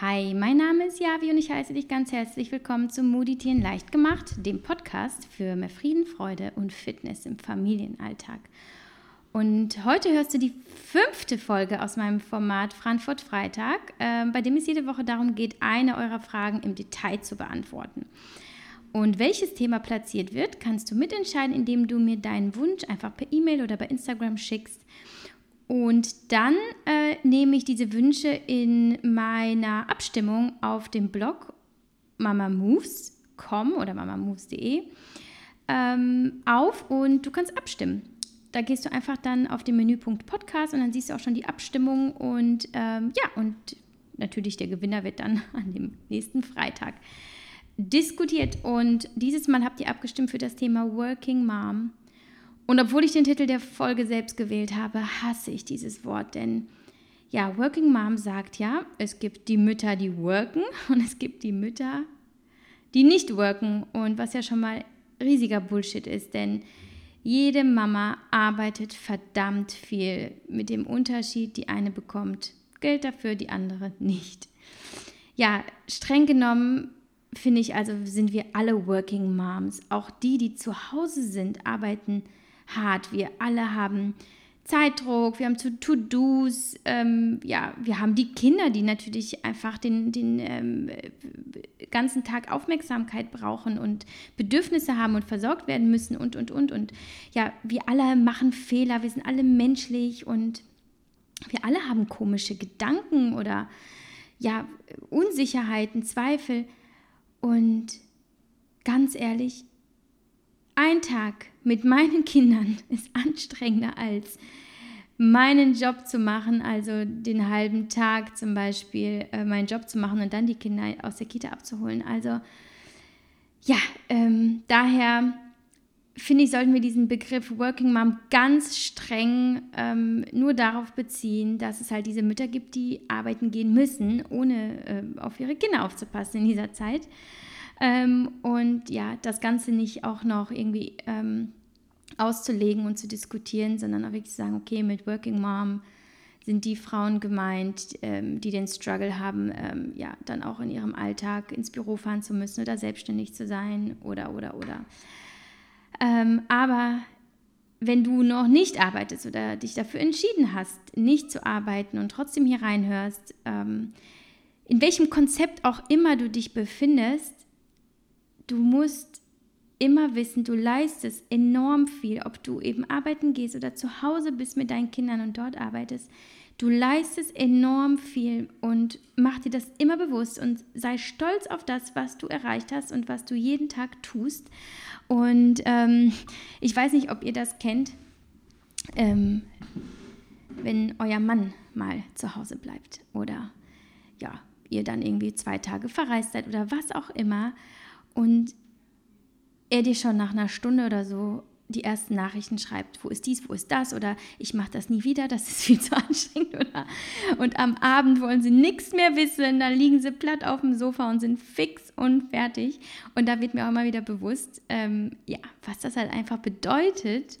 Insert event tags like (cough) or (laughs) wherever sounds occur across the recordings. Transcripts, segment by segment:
Hi, mein Name ist Javi und ich heiße dich ganz herzlich willkommen zum Meditieren leicht gemacht, dem Podcast für mehr Frieden, Freude und Fitness im Familienalltag. Und heute hörst du die fünfte Folge aus meinem Format Frankfurt Freitag, äh, bei dem es jede Woche darum geht, eine eurer Fragen im Detail zu beantworten. Und welches Thema platziert wird, kannst du mitentscheiden, indem du mir deinen Wunsch einfach per E-Mail oder bei Instagram schickst. Und dann äh, nehme ich diese Wünsche in meiner Abstimmung auf dem Blog mamamoves.com oder mamamoves.de ähm, auf und du kannst abstimmen. Da gehst du einfach dann auf den Menüpunkt Podcast und dann siehst du auch schon die Abstimmung und ähm, ja, und natürlich der Gewinner wird dann (laughs) an dem nächsten Freitag diskutiert. Und dieses Mal habt ihr abgestimmt für das Thema Working Mom. Und obwohl ich den Titel der Folge selbst gewählt habe, hasse ich dieses Wort, denn ja, Working Mom sagt ja, es gibt die Mütter, die worken (laughs) und es gibt die Mütter, die nicht worken und was ja schon mal riesiger Bullshit ist, denn jede Mama arbeitet verdammt viel mit dem Unterschied, die eine bekommt Geld dafür, die andere nicht. Ja, streng genommen finde ich also sind wir alle Working Moms, auch die, die zu Hause sind, arbeiten hart. Wir alle haben Zeitdruck, wir haben To-Dos, ähm, ja, wir haben die Kinder, die natürlich einfach den, den ähm, ganzen Tag Aufmerksamkeit brauchen und Bedürfnisse haben und versorgt werden müssen und, und, und. Und ja, wir alle machen Fehler, wir sind alle menschlich und wir alle haben komische Gedanken oder ja, Unsicherheiten, Zweifel. Und ganz ehrlich, ein Tag mit meinen Kindern (laughs) ist anstrengender als meinen Job zu machen, also den halben Tag zum Beispiel äh, meinen Job zu machen und dann die Kinder aus der Kita abzuholen. Also ja, ähm, daher finde ich, sollten wir diesen Begriff Working Mom ganz streng ähm, nur darauf beziehen, dass es halt diese Mütter gibt, die arbeiten gehen müssen, ohne äh, auf ihre Kinder aufzupassen in dieser Zeit. Ähm, und ja, das Ganze nicht auch noch irgendwie ähm, auszulegen und zu diskutieren, sondern auch wirklich zu sagen, okay, mit Working Mom sind die Frauen gemeint, ähm, die den Struggle haben, ähm, ja, dann auch in ihrem Alltag ins Büro fahren zu müssen oder selbstständig zu sein oder, oder, oder. Ähm, aber wenn du noch nicht arbeitest oder dich dafür entschieden hast, nicht zu arbeiten und trotzdem hier reinhörst, ähm, in welchem Konzept auch immer du dich befindest, du musst immer wissen, du leistest enorm viel, ob du eben arbeiten gehst oder zu Hause bist mit deinen Kindern und dort arbeitest. Du leistest enorm viel und mach dir das immer bewusst und sei stolz auf das, was du erreicht hast und was du jeden Tag tust. Und ähm, ich weiß nicht, ob ihr das kennt, ähm, wenn euer Mann mal zu Hause bleibt oder ja, ihr dann irgendwie zwei Tage verreist seid oder was auch immer und er dir schon nach einer Stunde oder so die ersten Nachrichten schreibt, wo ist dies, wo ist das oder ich mache das nie wieder, das ist (laughs) viel zu anstrengend oder? Und am Abend wollen sie nichts mehr wissen, dann liegen sie platt auf dem Sofa und sind fix und fertig. Und da wird mir auch immer wieder bewusst, ähm, ja, was das halt einfach bedeutet,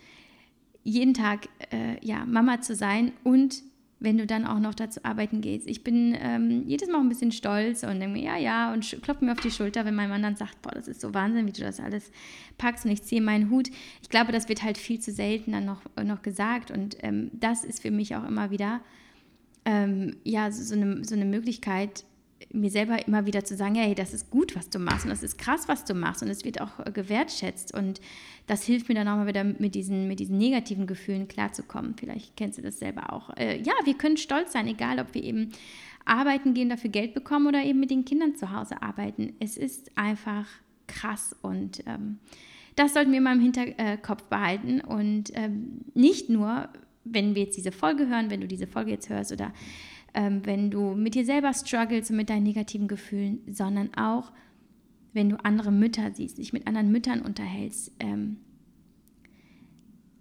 jeden Tag äh, ja Mama zu sein und wenn du dann auch noch dazu arbeiten gehst. Ich bin ähm, jedes Mal ein bisschen stolz und denke mir, ja, ja, und klopfe mir auf die Schulter, wenn mein Mann dann sagt, boah, das ist so Wahnsinn, wie du das alles packst und ich ziehe meinen Hut. Ich glaube, das wird halt viel zu selten dann noch, noch gesagt und ähm, das ist für mich auch immer wieder, ähm, ja, so, eine, so eine Möglichkeit, mir selber immer wieder zu sagen, hey, das ist gut, was du machst und das ist krass, was du machst und es wird auch äh, gewertschätzt und das hilft mir dann auch mal wieder mit diesen, mit diesen negativen Gefühlen klarzukommen. Vielleicht kennst du das selber auch. Äh, ja, wir können stolz sein, egal ob wir eben arbeiten gehen, dafür Geld bekommen oder eben mit den Kindern zu Hause arbeiten. Es ist einfach krass und ähm, das sollten wir mal im Hinterkopf behalten und ähm, nicht nur, wenn wir jetzt diese Folge hören, wenn du diese Folge jetzt hörst oder ähm, wenn du mit dir selber struggles und mit deinen negativen Gefühlen, sondern auch, wenn du andere Mütter siehst, dich mit anderen Müttern unterhältst. Ähm,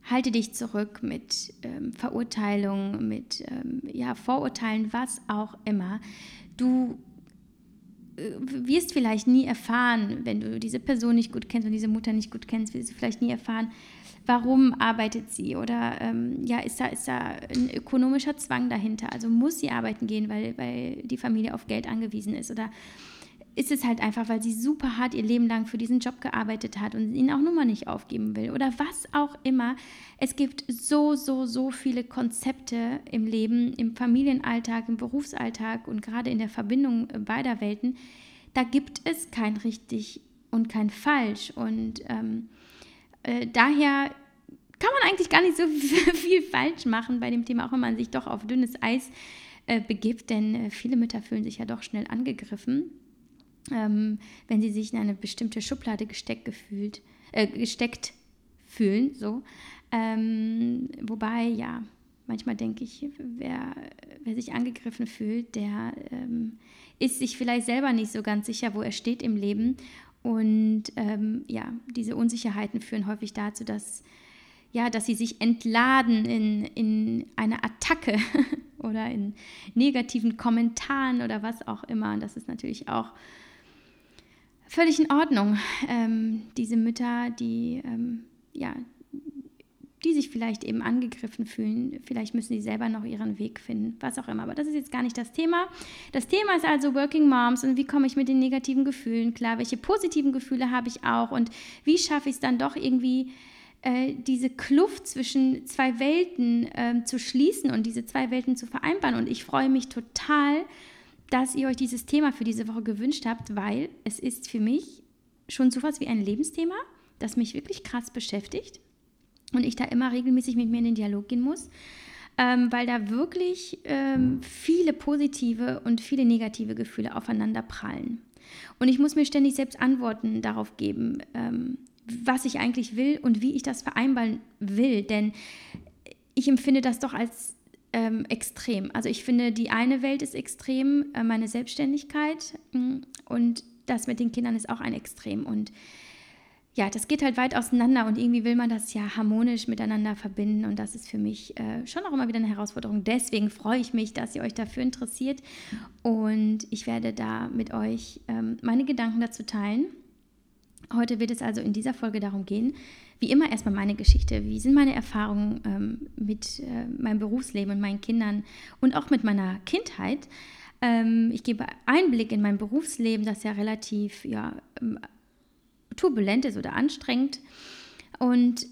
halte dich zurück mit ähm, Verurteilungen, mit ähm, ja, Vorurteilen, was auch immer. Du äh, wirst vielleicht nie erfahren, wenn du diese Person nicht gut kennst und diese Mutter nicht gut kennst, wirst du vielleicht nie erfahren, warum arbeitet sie oder ähm, ja, ist da, ist da ein ökonomischer Zwang dahinter? Also muss sie arbeiten gehen, weil, weil die Familie auf Geld angewiesen ist oder ist es halt einfach, weil sie super hart ihr Leben lang für diesen Job gearbeitet hat und ihn auch nun mal nicht aufgeben will oder was auch immer. Es gibt so, so, so viele Konzepte im Leben, im Familienalltag, im Berufsalltag und gerade in der Verbindung beider Welten. Da gibt es kein richtig und kein falsch. Und ähm, äh, daher kann man eigentlich gar nicht so (laughs) viel falsch machen bei dem Thema, auch wenn man sich doch auf dünnes Eis äh, begibt, denn äh, viele Mütter fühlen sich ja doch schnell angegriffen ähm, wenn sie sich in eine bestimmte Schublade gesteckt, gefühlt, äh, gesteckt fühlen. So. Ähm, wobei, ja, manchmal denke ich, wer, wer sich angegriffen fühlt, der ähm, ist sich vielleicht selber nicht so ganz sicher, wo er steht im Leben. Und ähm, ja, diese Unsicherheiten führen häufig dazu, dass, ja, dass sie sich entladen in, in eine Attacke (laughs) oder in negativen Kommentaren oder was auch immer. Und das ist natürlich auch völlig in Ordnung. Ähm, diese Mütter, die, ähm, ja, die sich vielleicht eben angegriffen fühlen, vielleicht müssen sie selber noch ihren Weg finden, was auch immer. Aber das ist jetzt gar nicht das Thema. Das Thema ist also Working Moms und wie komme ich mit den negativen Gefühlen klar, welche positiven Gefühle habe ich auch und wie schaffe ich es dann doch irgendwie, äh, diese Kluft zwischen zwei Welten äh, zu schließen und diese zwei Welten zu vereinbaren. Und ich freue mich total, dass ihr euch dieses Thema für diese Woche gewünscht habt, weil es ist für mich schon so was wie ein Lebensthema, das mich wirklich krass beschäftigt und ich da immer regelmäßig mit mir in den Dialog gehen muss, ähm, weil da wirklich ähm, viele positive und viele negative Gefühle aufeinander prallen. Und ich muss mir ständig selbst Antworten darauf geben, ähm, was ich eigentlich will und wie ich das vereinbaren will, denn ich empfinde das doch als ähm, extrem. Also ich finde, die eine Welt ist extrem, äh, meine Selbstständigkeit mm, und das mit den Kindern ist auch ein Extrem. Und ja, das geht halt weit auseinander und irgendwie will man das ja harmonisch miteinander verbinden und das ist für mich äh, schon auch immer wieder eine Herausforderung. Deswegen freue ich mich, dass ihr euch dafür interessiert und ich werde da mit euch ähm, meine Gedanken dazu teilen. Heute wird es also in dieser Folge darum gehen, wie immer erstmal meine Geschichte. Wie sind meine Erfahrungen ähm, mit äh, meinem Berufsleben und meinen Kindern und auch mit meiner Kindheit? Ähm, ich gebe Einblick in mein Berufsleben, das ja relativ ja, ähm, turbulent ist oder anstrengend. Und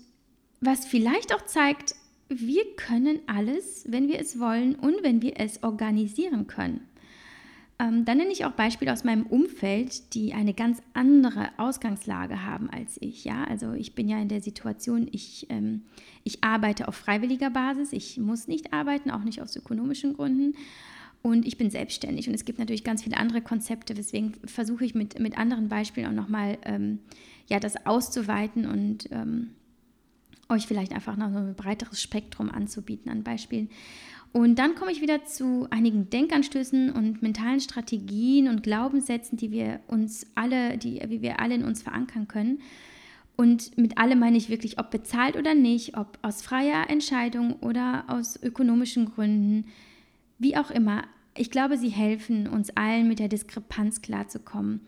was vielleicht auch zeigt, wir können alles, wenn wir es wollen und wenn wir es organisieren können. Ähm, dann nenne ich auch Beispiele aus meinem Umfeld, die eine ganz andere Ausgangslage haben als ich. Ja? Also ich bin ja in der Situation, ich, ähm, ich arbeite auf freiwilliger Basis, ich muss nicht arbeiten, auch nicht aus ökonomischen Gründen. Und ich bin selbstständig. Und es gibt natürlich ganz viele andere Konzepte, deswegen versuche ich mit, mit anderen Beispielen auch nochmal ähm, ja, das auszuweiten und ähm, euch vielleicht einfach noch ein breiteres Spektrum anzubieten an Beispielen. Und dann komme ich wieder zu einigen Denkanstößen und mentalen Strategien und Glaubenssätzen, die wir uns alle, die wie wir alle in uns verankern können. Und mit allem meine ich wirklich, ob bezahlt oder nicht, ob aus freier Entscheidung oder aus ökonomischen Gründen, wie auch immer. Ich glaube, sie helfen uns allen mit der Diskrepanz klarzukommen.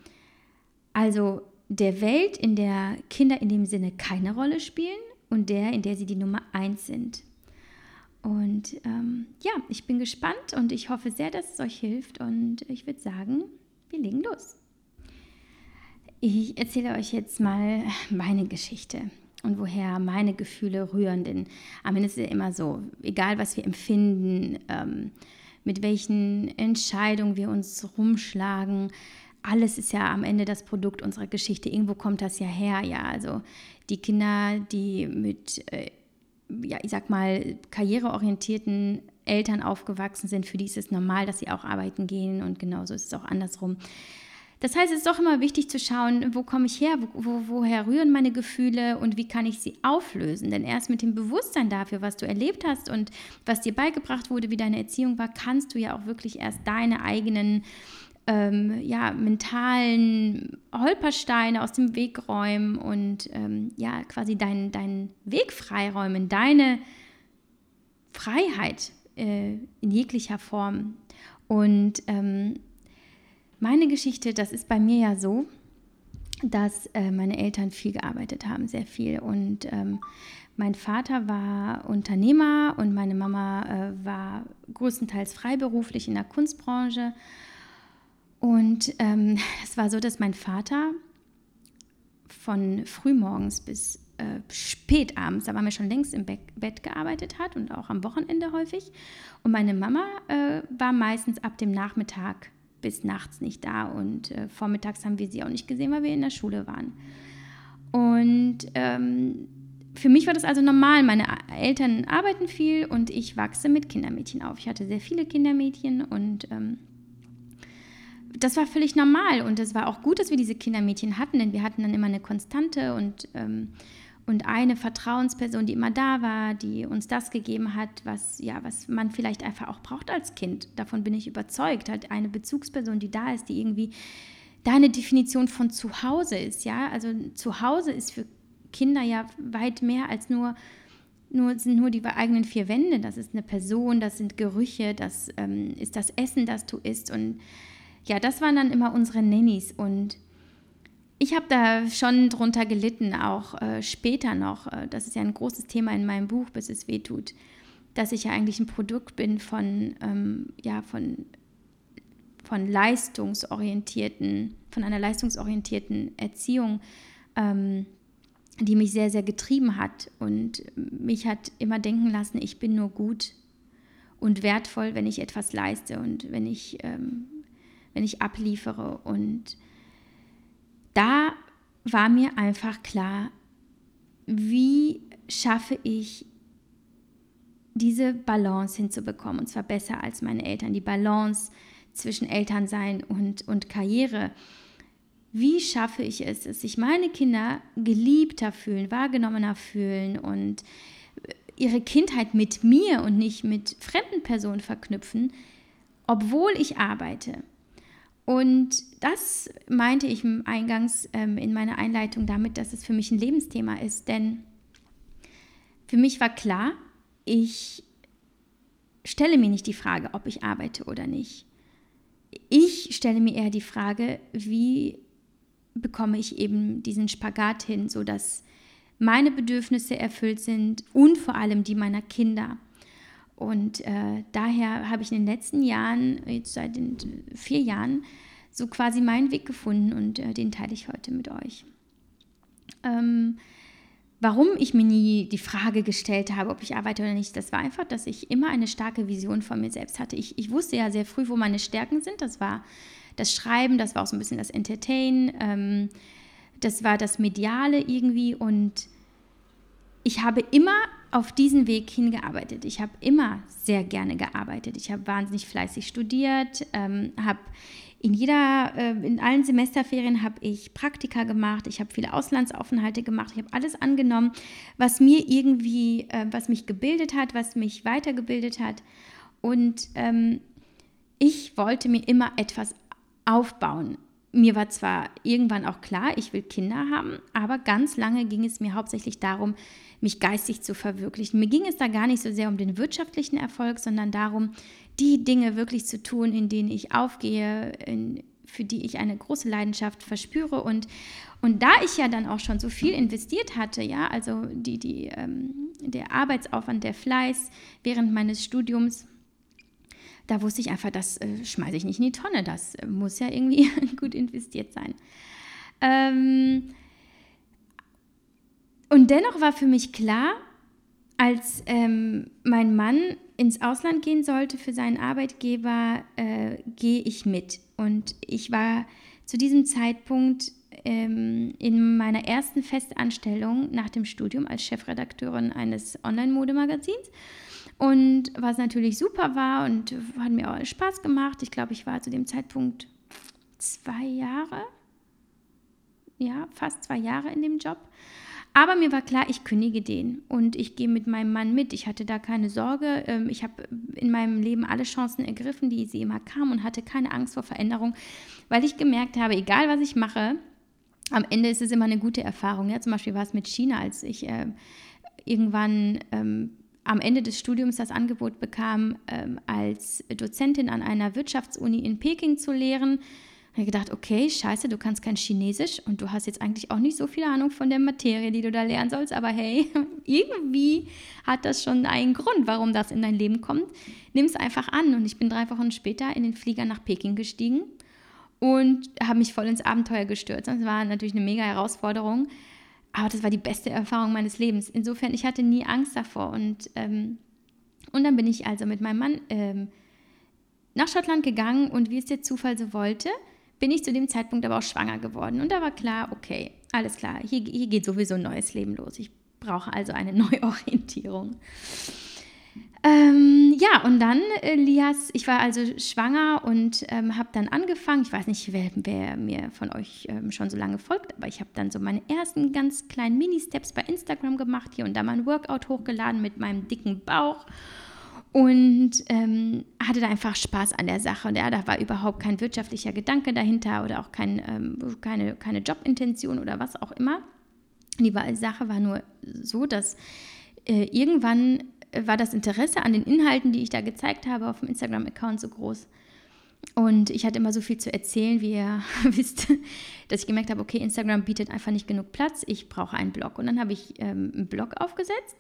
Also der Welt, in der Kinder in dem Sinne keine Rolle spielen und der, in der sie die Nummer eins sind. Und ähm, ja, ich bin gespannt und ich hoffe sehr, dass es euch hilft. Und ich würde sagen, wir legen los. Ich erzähle euch jetzt mal meine Geschichte und woher meine Gefühle rühren. Denn am Ende ist es ja immer so, egal was wir empfinden, ähm, mit welchen Entscheidungen wir uns rumschlagen, alles ist ja am Ende das Produkt unserer Geschichte. Irgendwo kommt das ja her, ja. Also die Kinder, die mit äh, ja, ich sag mal, karriereorientierten Eltern aufgewachsen sind, für die ist es normal, dass sie auch arbeiten gehen und genauso ist es auch andersrum. Das heißt, es ist doch immer wichtig zu schauen, wo komme ich her, wo, wo, woher rühren meine Gefühle und wie kann ich sie auflösen. Denn erst mit dem Bewusstsein dafür, was du erlebt hast und was dir beigebracht wurde, wie deine Erziehung war, kannst du ja auch wirklich erst deine eigenen ähm, ja, mentalen Holpersteine aus dem Weg räumen und ähm, ja, quasi deinen dein Weg freiräumen, deine Freiheit äh, in jeglicher Form. Und ähm, meine Geschichte, das ist bei mir ja so, dass äh, meine Eltern viel gearbeitet haben, sehr viel. Und ähm, mein Vater war Unternehmer und meine Mama äh, war größtenteils freiberuflich in der Kunstbranche. Und ähm, (laughs) es war so, dass mein Vater von frühmorgens bis äh, spät da waren wir schon längst im Be Bett gearbeitet hat und auch am Wochenende häufig. Und meine Mama äh, war meistens ab dem Nachmittag bis nachts nicht da und äh, vormittags haben wir sie auch nicht gesehen, weil wir in der Schule waren. Und ähm, für mich war das also normal. Meine Eltern arbeiten viel und ich wachse mit Kindermädchen auf. Ich hatte sehr viele Kindermädchen und ähm, das war völlig normal und es war auch gut, dass wir diese Kindermädchen hatten, denn wir hatten dann immer eine Konstante und, ähm, und eine Vertrauensperson, die immer da war, die uns das gegeben hat, was, ja, was man vielleicht einfach auch braucht als Kind. Davon bin ich überzeugt. Halt eine Bezugsperson, die da ist, die irgendwie deine Definition von Zuhause ist. Ja? Also Zuhause ist für Kinder ja weit mehr als nur nur sind nur die eigenen vier Wände. Das ist eine Person, das sind Gerüche, das ähm, ist das Essen, das du isst und ja, das waren dann immer unsere Nannies und ich habe da schon drunter gelitten, auch äh, später noch. Äh, das ist ja ein großes Thema in meinem Buch, bis es weh tut, dass ich ja eigentlich ein Produkt bin von, ähm, ja, von, von leistungsorientierten, von einer leistungsorientierten Erziehung, ähm, die mich sehr, sehr getrieben hat und mich hat immer denken lassen, ich bin nur gut und wertvoll, wenn ich etwas leiste und wenn ich ähm, wenn ich abliefere. Und da war mir einfach klar, wie schaffe ich diese Balance hinzubekommen, und zwar besser als meine Eltern, die Balance zwischen Elternsein und, und Karriere. Wie schaffe ich es, dass sich meine Kinder geliebter fühlen, wahrgenommener fühlen und ihre Kindheit mit mir und nicht mit fremden Personen verknüpfen, obwohl ich arbeite? Und das meinte ich eingangs ähm, in meiner Einleitung damit, dass es für mich ein Lebensthema ist. Denn für mich war klar, ich stelle mir nicht die Frage, ob ich arbeite oder nicht. Ich stelle mir eher die Frage, wie bekomme ich eben diesen Spagat hin, sodass meine Bedürfnisse erfüllt sind und vor allem die meiner Kinder. Und äh, daher habe ich in den letzten Jahren, jetzt seit den vier Jahren, so quasi meinen Weg gefunden und äh, den teile ich heute mit euch. Ähm, warum ich mir nie die Frage gestellt habe, ob ich arbeite oder nicht, das war einfach, dass ich immer eine starke Vision von mir selbst hatte. Ich, ich wusste ja sehr früh, wo meine Stärken sind. Das war das Schreiben, das war auch so ein bisschen das Entertain, ähm, das war das Mediale irgendwie und ich habe immer auf diesen Weg hingearbeitet. Ich habe immer sehr gerne gearbeitet. Ich habe wahnsinnig fleißig studiert, ähm, habe in jeder, äh, in allen Semesterferien habe ich Praktika gemacht, ich habe viele Auslandsaufenthalte gemacht, ich habe alles angenommen, was mir irgendwie, äh, was mich gebildet hat, was mich weitergebildet hat. Und ähm, ich wollte mir immer etwas aufbauen mir war zwar irgendwann auch klar, ich will Kinder haben, aber ganz lange ging es mir hauptsächlich darum, mich geistig zu verwirklichen. Mir ging es da gar nicht so sehr um den wirtschaftlichen Erfolg, sondern darum, die Dinge wirklich zu tun, in denen ich aufgehe, in, für die ich eine große Leidenschaft verspüre. Und, und da ich ja dann auch schon so viel investiert hatte, ja, also die, die, ähm, der Arbeitsaufwand, der Fleiß während meines Studiums, da wusste ich einfach, das äh, schmeiße ich nicht in die Tonne, das äh, muss ja irgendwie (laughs) gut investiert sein. Ähm, und dennoch war für mich klar, als ähm, mein Mann ins Ausland gehen sollte für seinen Arbeitgeber, äh, gehe ich mit. Und ich war zu diesem Zeitpunkt ähm, in meiner ersten Festanstellung nach dem Studium als Chefredakteurin eines Online-Modemagazins. Und was natürlich super war und hat mir auch Spaß gemacht. Ich glaube, ich war zu dem Zeitpunkt zwei Jahre, ja, fast zwei Jahre in dem Job. Aber mir war klar, ich kündige den und ich gehe mit meinem Mann mit. Ich hatte da keine Sorge. Ähm, ich habe in meinem Leben alle Chancen ergriffen, die sie immer kamen und hatte keine Angst vor Veränderung, weil ich gemerkt habe, egal was ich mache, am Ende ist es immer eine gute Erfahrung. Ja, zum Beispiel war es mit China, als ich äh, irgendwann ähm, am Ende des Studiums das Angebot bekam, ähm, als Dozentin an einer Wirtschaftsuni in Peking zu lehren. Habe gedacht, okay, scheiße, du kannst kein Chinesisch und du hast jetzt eigentlich auch nicht so viel Ahnung von der Materie, die du da lernen sollst, aber hey, (laughs) irgendwie hat das schon einen Grund, warum das in dein Leben kommt. Nimm es einfach an und ich bin drei Wochen später in den Flieger nach Peking gestiegen und habe mich voll ins Abenteuer gestürzt. Das war natürlich eine mega Herausforderung, aber das war die beste Erfahrung meines Lebens. Insofern, ich hatte nie Angst davor und, ähm, und dann bin ich also mit meinem Mann ähm, nach Schottland gegangen und wie es der Zufall so wollte, bin ich zu dem Zeitpunkt aber auch schwanger geworden. Und da war klar, okay, alles klar, hier, hier geht sowieso ein neues Leben los. Ich brauche also eine (laughs) Neuorientierung. Ähm, ja, und dann, äh, Lias, ich war also schwanger und ähm, habe dann angefangen, ich weiß nicht, wer, wer mir von euch ähm, schon so lange folgt, aber ich habe dann so meine ersten ganz kleinen Mini-Steps bei Instagram gemacht, hier und da mal ein Workout hochgeladen mit meinem dicken Bauch und ähm, hatte da einfach Spaß an der Sache. Und ja, da war überhaupt kein wirtschaftlicher Gedanke dahinter oder auch kein, ähm, keine, keine Jobintention oder was auch immer. Die Sache war nur so, dass äh, irgendwann war das Interesse an den Inhalten, die ich da gezeigt habe auf dem Instagram-Account so groß. Und ich hatte immer so viel zu erzählen, wie ihr (laughs) wisst, dass ich gemerkt habe, okay, Instagram bietet einfach nicht genug Platz, ich brauche einen Blog. Und dann habe ich ähm, einen Blog aufgesetzt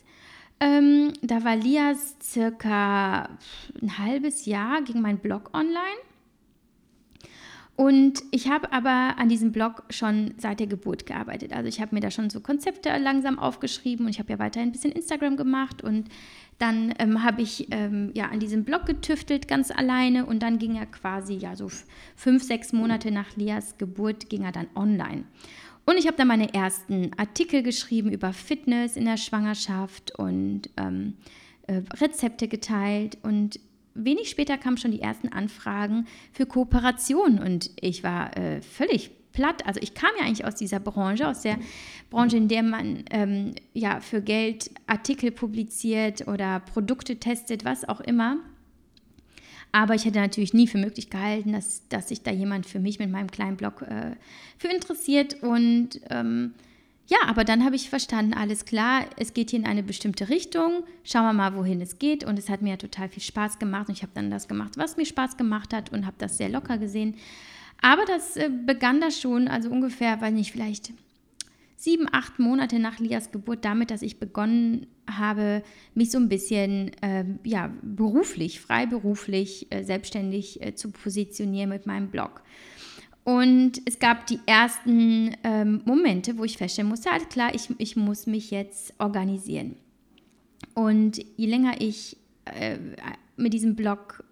ähm, da war Lias circa ein halbes Jahr, ging mein Blog online. Und ich habe aber an diesem Blog schon seit der Geburt gearbeitet. Also ich habe mir da schon so Konzepte langsam aufgeschrieben und ich habe ja weiterhin ein bisschen Instagram gemacht und dann ähm, habe ich ähm, ja an diesem Blog getüftelt ganz alleine und dann ging er quasi ja so fünf, sechs Monate nach Lias Geburt ging er dann online. Und ich habe dann meine ersten Artikel geschrieben über Fitness in der Schwangerschaft und ähm, äh, Rezepte geteilt. Und wenig später kamen schon die ersten Anfragen für Kooperation. Und ich war äh, völlig platt. Also ich kam ja eigentlich aus dieser Branche, aus der Branche, in der man ähm, ja für Geld Artikel publiziert oder Produkte testet, was auch immer. Aber ich hätte natürlich nie für möglich gehalten, dass, dass sich da jemand für mich mit meinem kleinen Blog äh, für interessiert. Und ähm, ja, aber dann habe ich verstanden, alles klar, es geht hier in eine bestimmte Richtung. Schauen wir mal, wohin es geht. Und es hat mir total viel Spaß gemacht. Und ich habe dann das gemacht, was mir Spaß gemacht hat und habe das sehr locker gesehen. Aber das äh, begann da schon, also ungefähr, weil nicht, vielleicht sieben, acht Monate nach Lias Geburt damit, dass ich begonnen habe, mich so ein bisschen äh, ja, beruflich, freiberuflich, äh, selbstständig äh, zu positionieren mit meinem Blog. Und es gab die ersten ähm, Momente, wo ich feststellen musste, alles klar, ich, ich muss mich jetzt organisieren. Und je länger ich äh, mit diesem Blog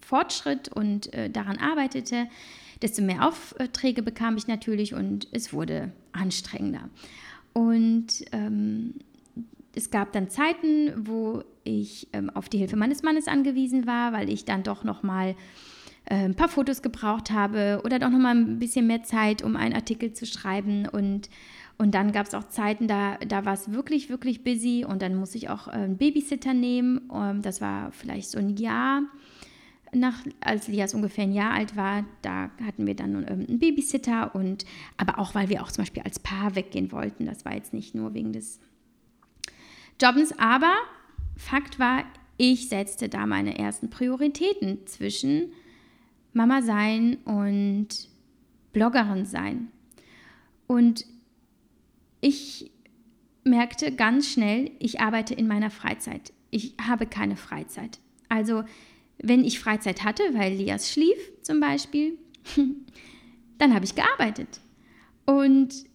fortschritt und äh, daran arbeitete, desto mehr Aufträge bekam ich natürlich und es wurde anstrengender. Und ähm, es gab dann Zeiten, wo ich ähm, auf die Hilfe meines Mannes angewiesen war, weil ich dann doch noch mal äh, ein paar Fotos gebraucht habe oder doch noch mal ein bisschen mehr Zeit, um einen Artikel zu schreiben und und dann gab es auch Zeiten, da, da war es wirklich, wirklich busy und dann musste ich auch äh, einen Babysitter nehmen. Ähm, das war vielleicht so ein Jahr nach, als Lias ungefähr ein Jahr alt war, da hatten wir dann einen Babysitter und aber auch, weil wir auch zum Beispiel als Paar weggehen wollten. Das war jetzt nicht nur wegen des Jobbens, aber Fakt war, ich setzte da meine ersten Prioritäten zwischen Mama sein und Bloggerin sein. Und ich merkte ganz schnell, ich arbeite in meiner Freizeit. Ich habe keine Freizeit. Also wenn ich Freizeit hatte, weil Lias schlief zum Beispiel, (laughs) dann habe ich gearbeitet. Und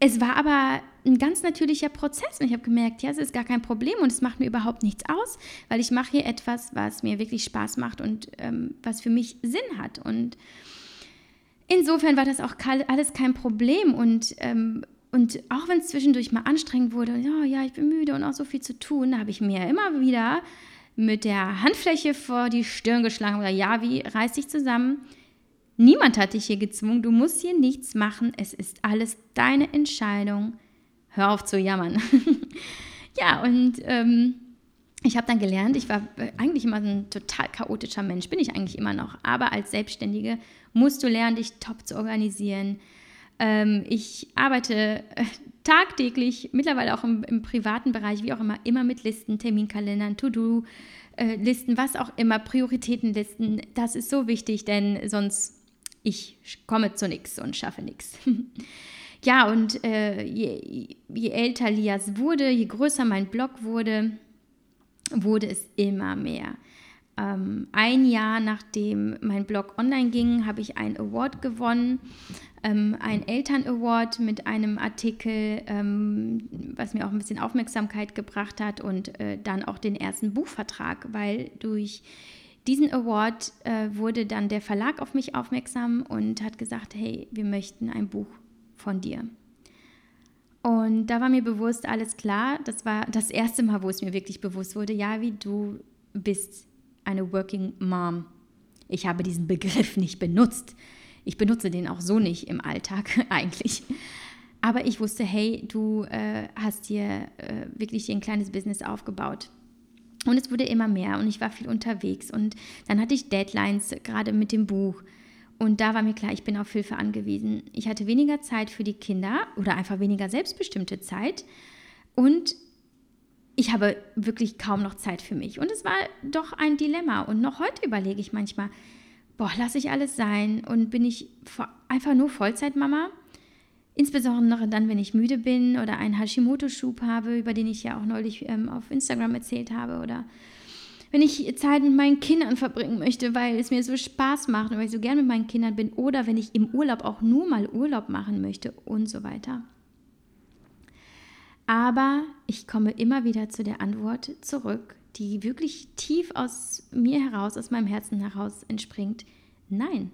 es war aber ein ganz natürlicher Prozess und ich habe gemerkt, ja, es ist gar kein Problem und es macht mir überhaupt nichts aus, weil ich mache hier etwas, was mir wirklich Spaß macht und ähm, was für mich Sinn hat. Und insofern war das auch alles kein Problem und ähm, und auch wenn es zwischendurch mal anstrengend wurde, ja, ja, ich bin müde und auch so viel zu tun, da habe ich mir immer wieder mit der Handfläche vor die Stirn geschlagen oder ja, wie reiß dich zusammen. Niemand hat dich hier gezwungen, du musst hier nichts machen, es ist alles deine Entscheidung. Hör auf zu jammern. (laughs) ja, und ähm, ich habe dann gelernt, ich war eigentlich immer ein total chaotischer Mensch, bin ich eigentlich immer noch, aber als Selbstständige musst du lernen, dich top zu organisieren. Ähm, ich arbeite äh, tagtäglich, mittlerweile auch im, im, privaten Bereich, wie auch immer, immer mit Listen, Terminkalendern, To-Do-Listen, äh, was auch immer, Prioritätenlisten. Das ist so wichtig, denn sonst ich komme zu nichts und schaffe nichts. (laughs) Ja, und äh, je, je älter Lias wurde, je größer mein Blog wurde, wurde es immer mehr. Ähm, ein Jahr nachdem mein Blog online ging, habe ich einen Award gewonnen, ähm, einen Eltern-Award mit einem Artikel, ähm, was mir auch ein bisschen Aufmerksamkeit gebracht hat und äh, dann auch den ersten Buchvertrag, weil durch diesen Award äh, wurde dann der Verlag auf mich aufmerksam und hat gesagt, hey, wir möchten ein Buch von dir. Und da war mir bewusst, alles klar, das war das erste Mal, wo es mir wirklich bewusst wurde, ja, wie du bist eine Working Mom. Ich habe diesen Begriff nicht benutzt. Ich benutze den auch so nicht im Alltag (laughs) eigentlich. Aber ich wusste, hey, du äh, hast dir äh, wirklich ein kleines Business aufgebaut. Und es wurde immer mehr und ich war viel unterwegs. Und dann hatte ich Deadlines, gerade mit dem Buch. Und da war mir klar, ich bin auf Hilfe angewiesen. Ich hatte weniger Zeit für die Kinder oder einfach weniger selbstbestimmte Zeit. Und ich habe wirklich kaum noch Zeit für mich. Und es war doch ein Dilemma. Und noch heute überlege ich manchmal, boah, lasse ich alles sein und bin ich einfach nur Vollzeitmama? Insbesondere dann, wenn ich müde bin oder einen Hashimoto-Schub habe, über den ich ja auch neulich ähm, auf Instagram erzählt habe oder wenn ich Zeit mit meinen Kindern verbringen möchte, weil es mir so Spaß macht und weil ich so gern mit meinen Kindern bin oder wenn ich im Urlaub auch nur mal Urlaub machen möchte und so weiter. Aber ich komme immer wieder zu der Antwort zurück, die wirklich tief aus mir heraus, aus meinem Herzen heraus entspringt. Nein,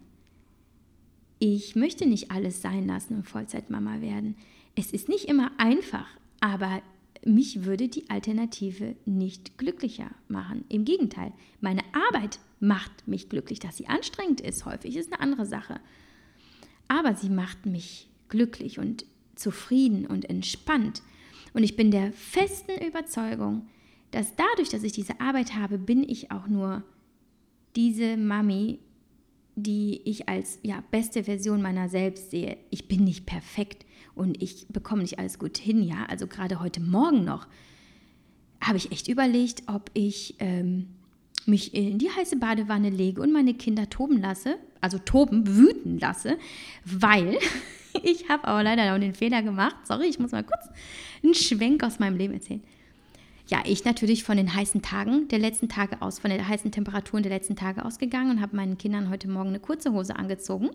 ich möchte nicht alles sein lassen und Vollzeitmama werden. Es ist nicht immer einfach, aber mich würde die Alternative nicht glücklicher machen. Im Gegenteil, meine Arbeit macht mich glücklich. Dass sie anstrengend ist, häufig ist eine andere Sache. Aber sie macht mich glücklich und zufrieden und entspannt. Und ich bin der festen Überzeugung, dass dadurch, dass ich diese Arbeit habe, bin ich auch nur diese Mami, die ich als ja, beste Version meiner selbst sehe. Ich bin nicht perfekt und ich bekomme nicht alles gut hin, ja. Also gerade heute Morgen noch habe ich echt überlegt, ob ich ähm, mich in die heiße Badewanne lege und meine Kinder toben lasse, also toben, wüten lasse, weil (laughs) ich habe aber leider auch den Fehler gemacht. Sorry, ich muss mal kurz einen Schwenk aus meinem Leben erzählen. Ja, ich natürlich von den heißen Tagen der letzten Tage aus, von den heißen Temperaturen der letzten Tage ausgegangen und habe meinen Kindern heute Morgen eine kurze Hose angezogen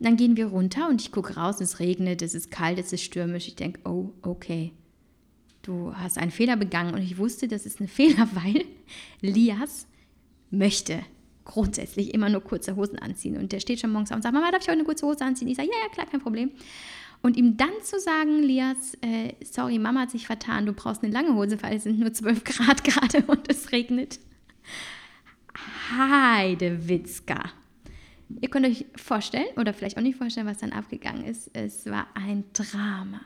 dann gehen wir runter und ich gucke raus, es regnet, es ist kalt, es ist stürmisch. Ich denke, oh, okay, du hast einen Fehler begangen. Und ich wusste, das ist ein (laughs) Fehler, weil Lias möchte grundsätzlich immer nur kurze Hosen anziehen. Und der steht schon morgens auf und sagt, Mama, darf ich heute eine kurze Hose anziehen? Ich sage, ja, ja, klar, kein Problem. Und ihm dann zu sagen, Lias, äh, sorry, Mama hat sich vertan, du brauchst eine lange Hose, weil es sind nur 12 Grad (laughs) gerade und es regnet. Heidewitzka. Ihr könnt euch vorstellen oder vielleicht auch nicht vorstellen, was dann abgegangen ist. Es war ein Drama.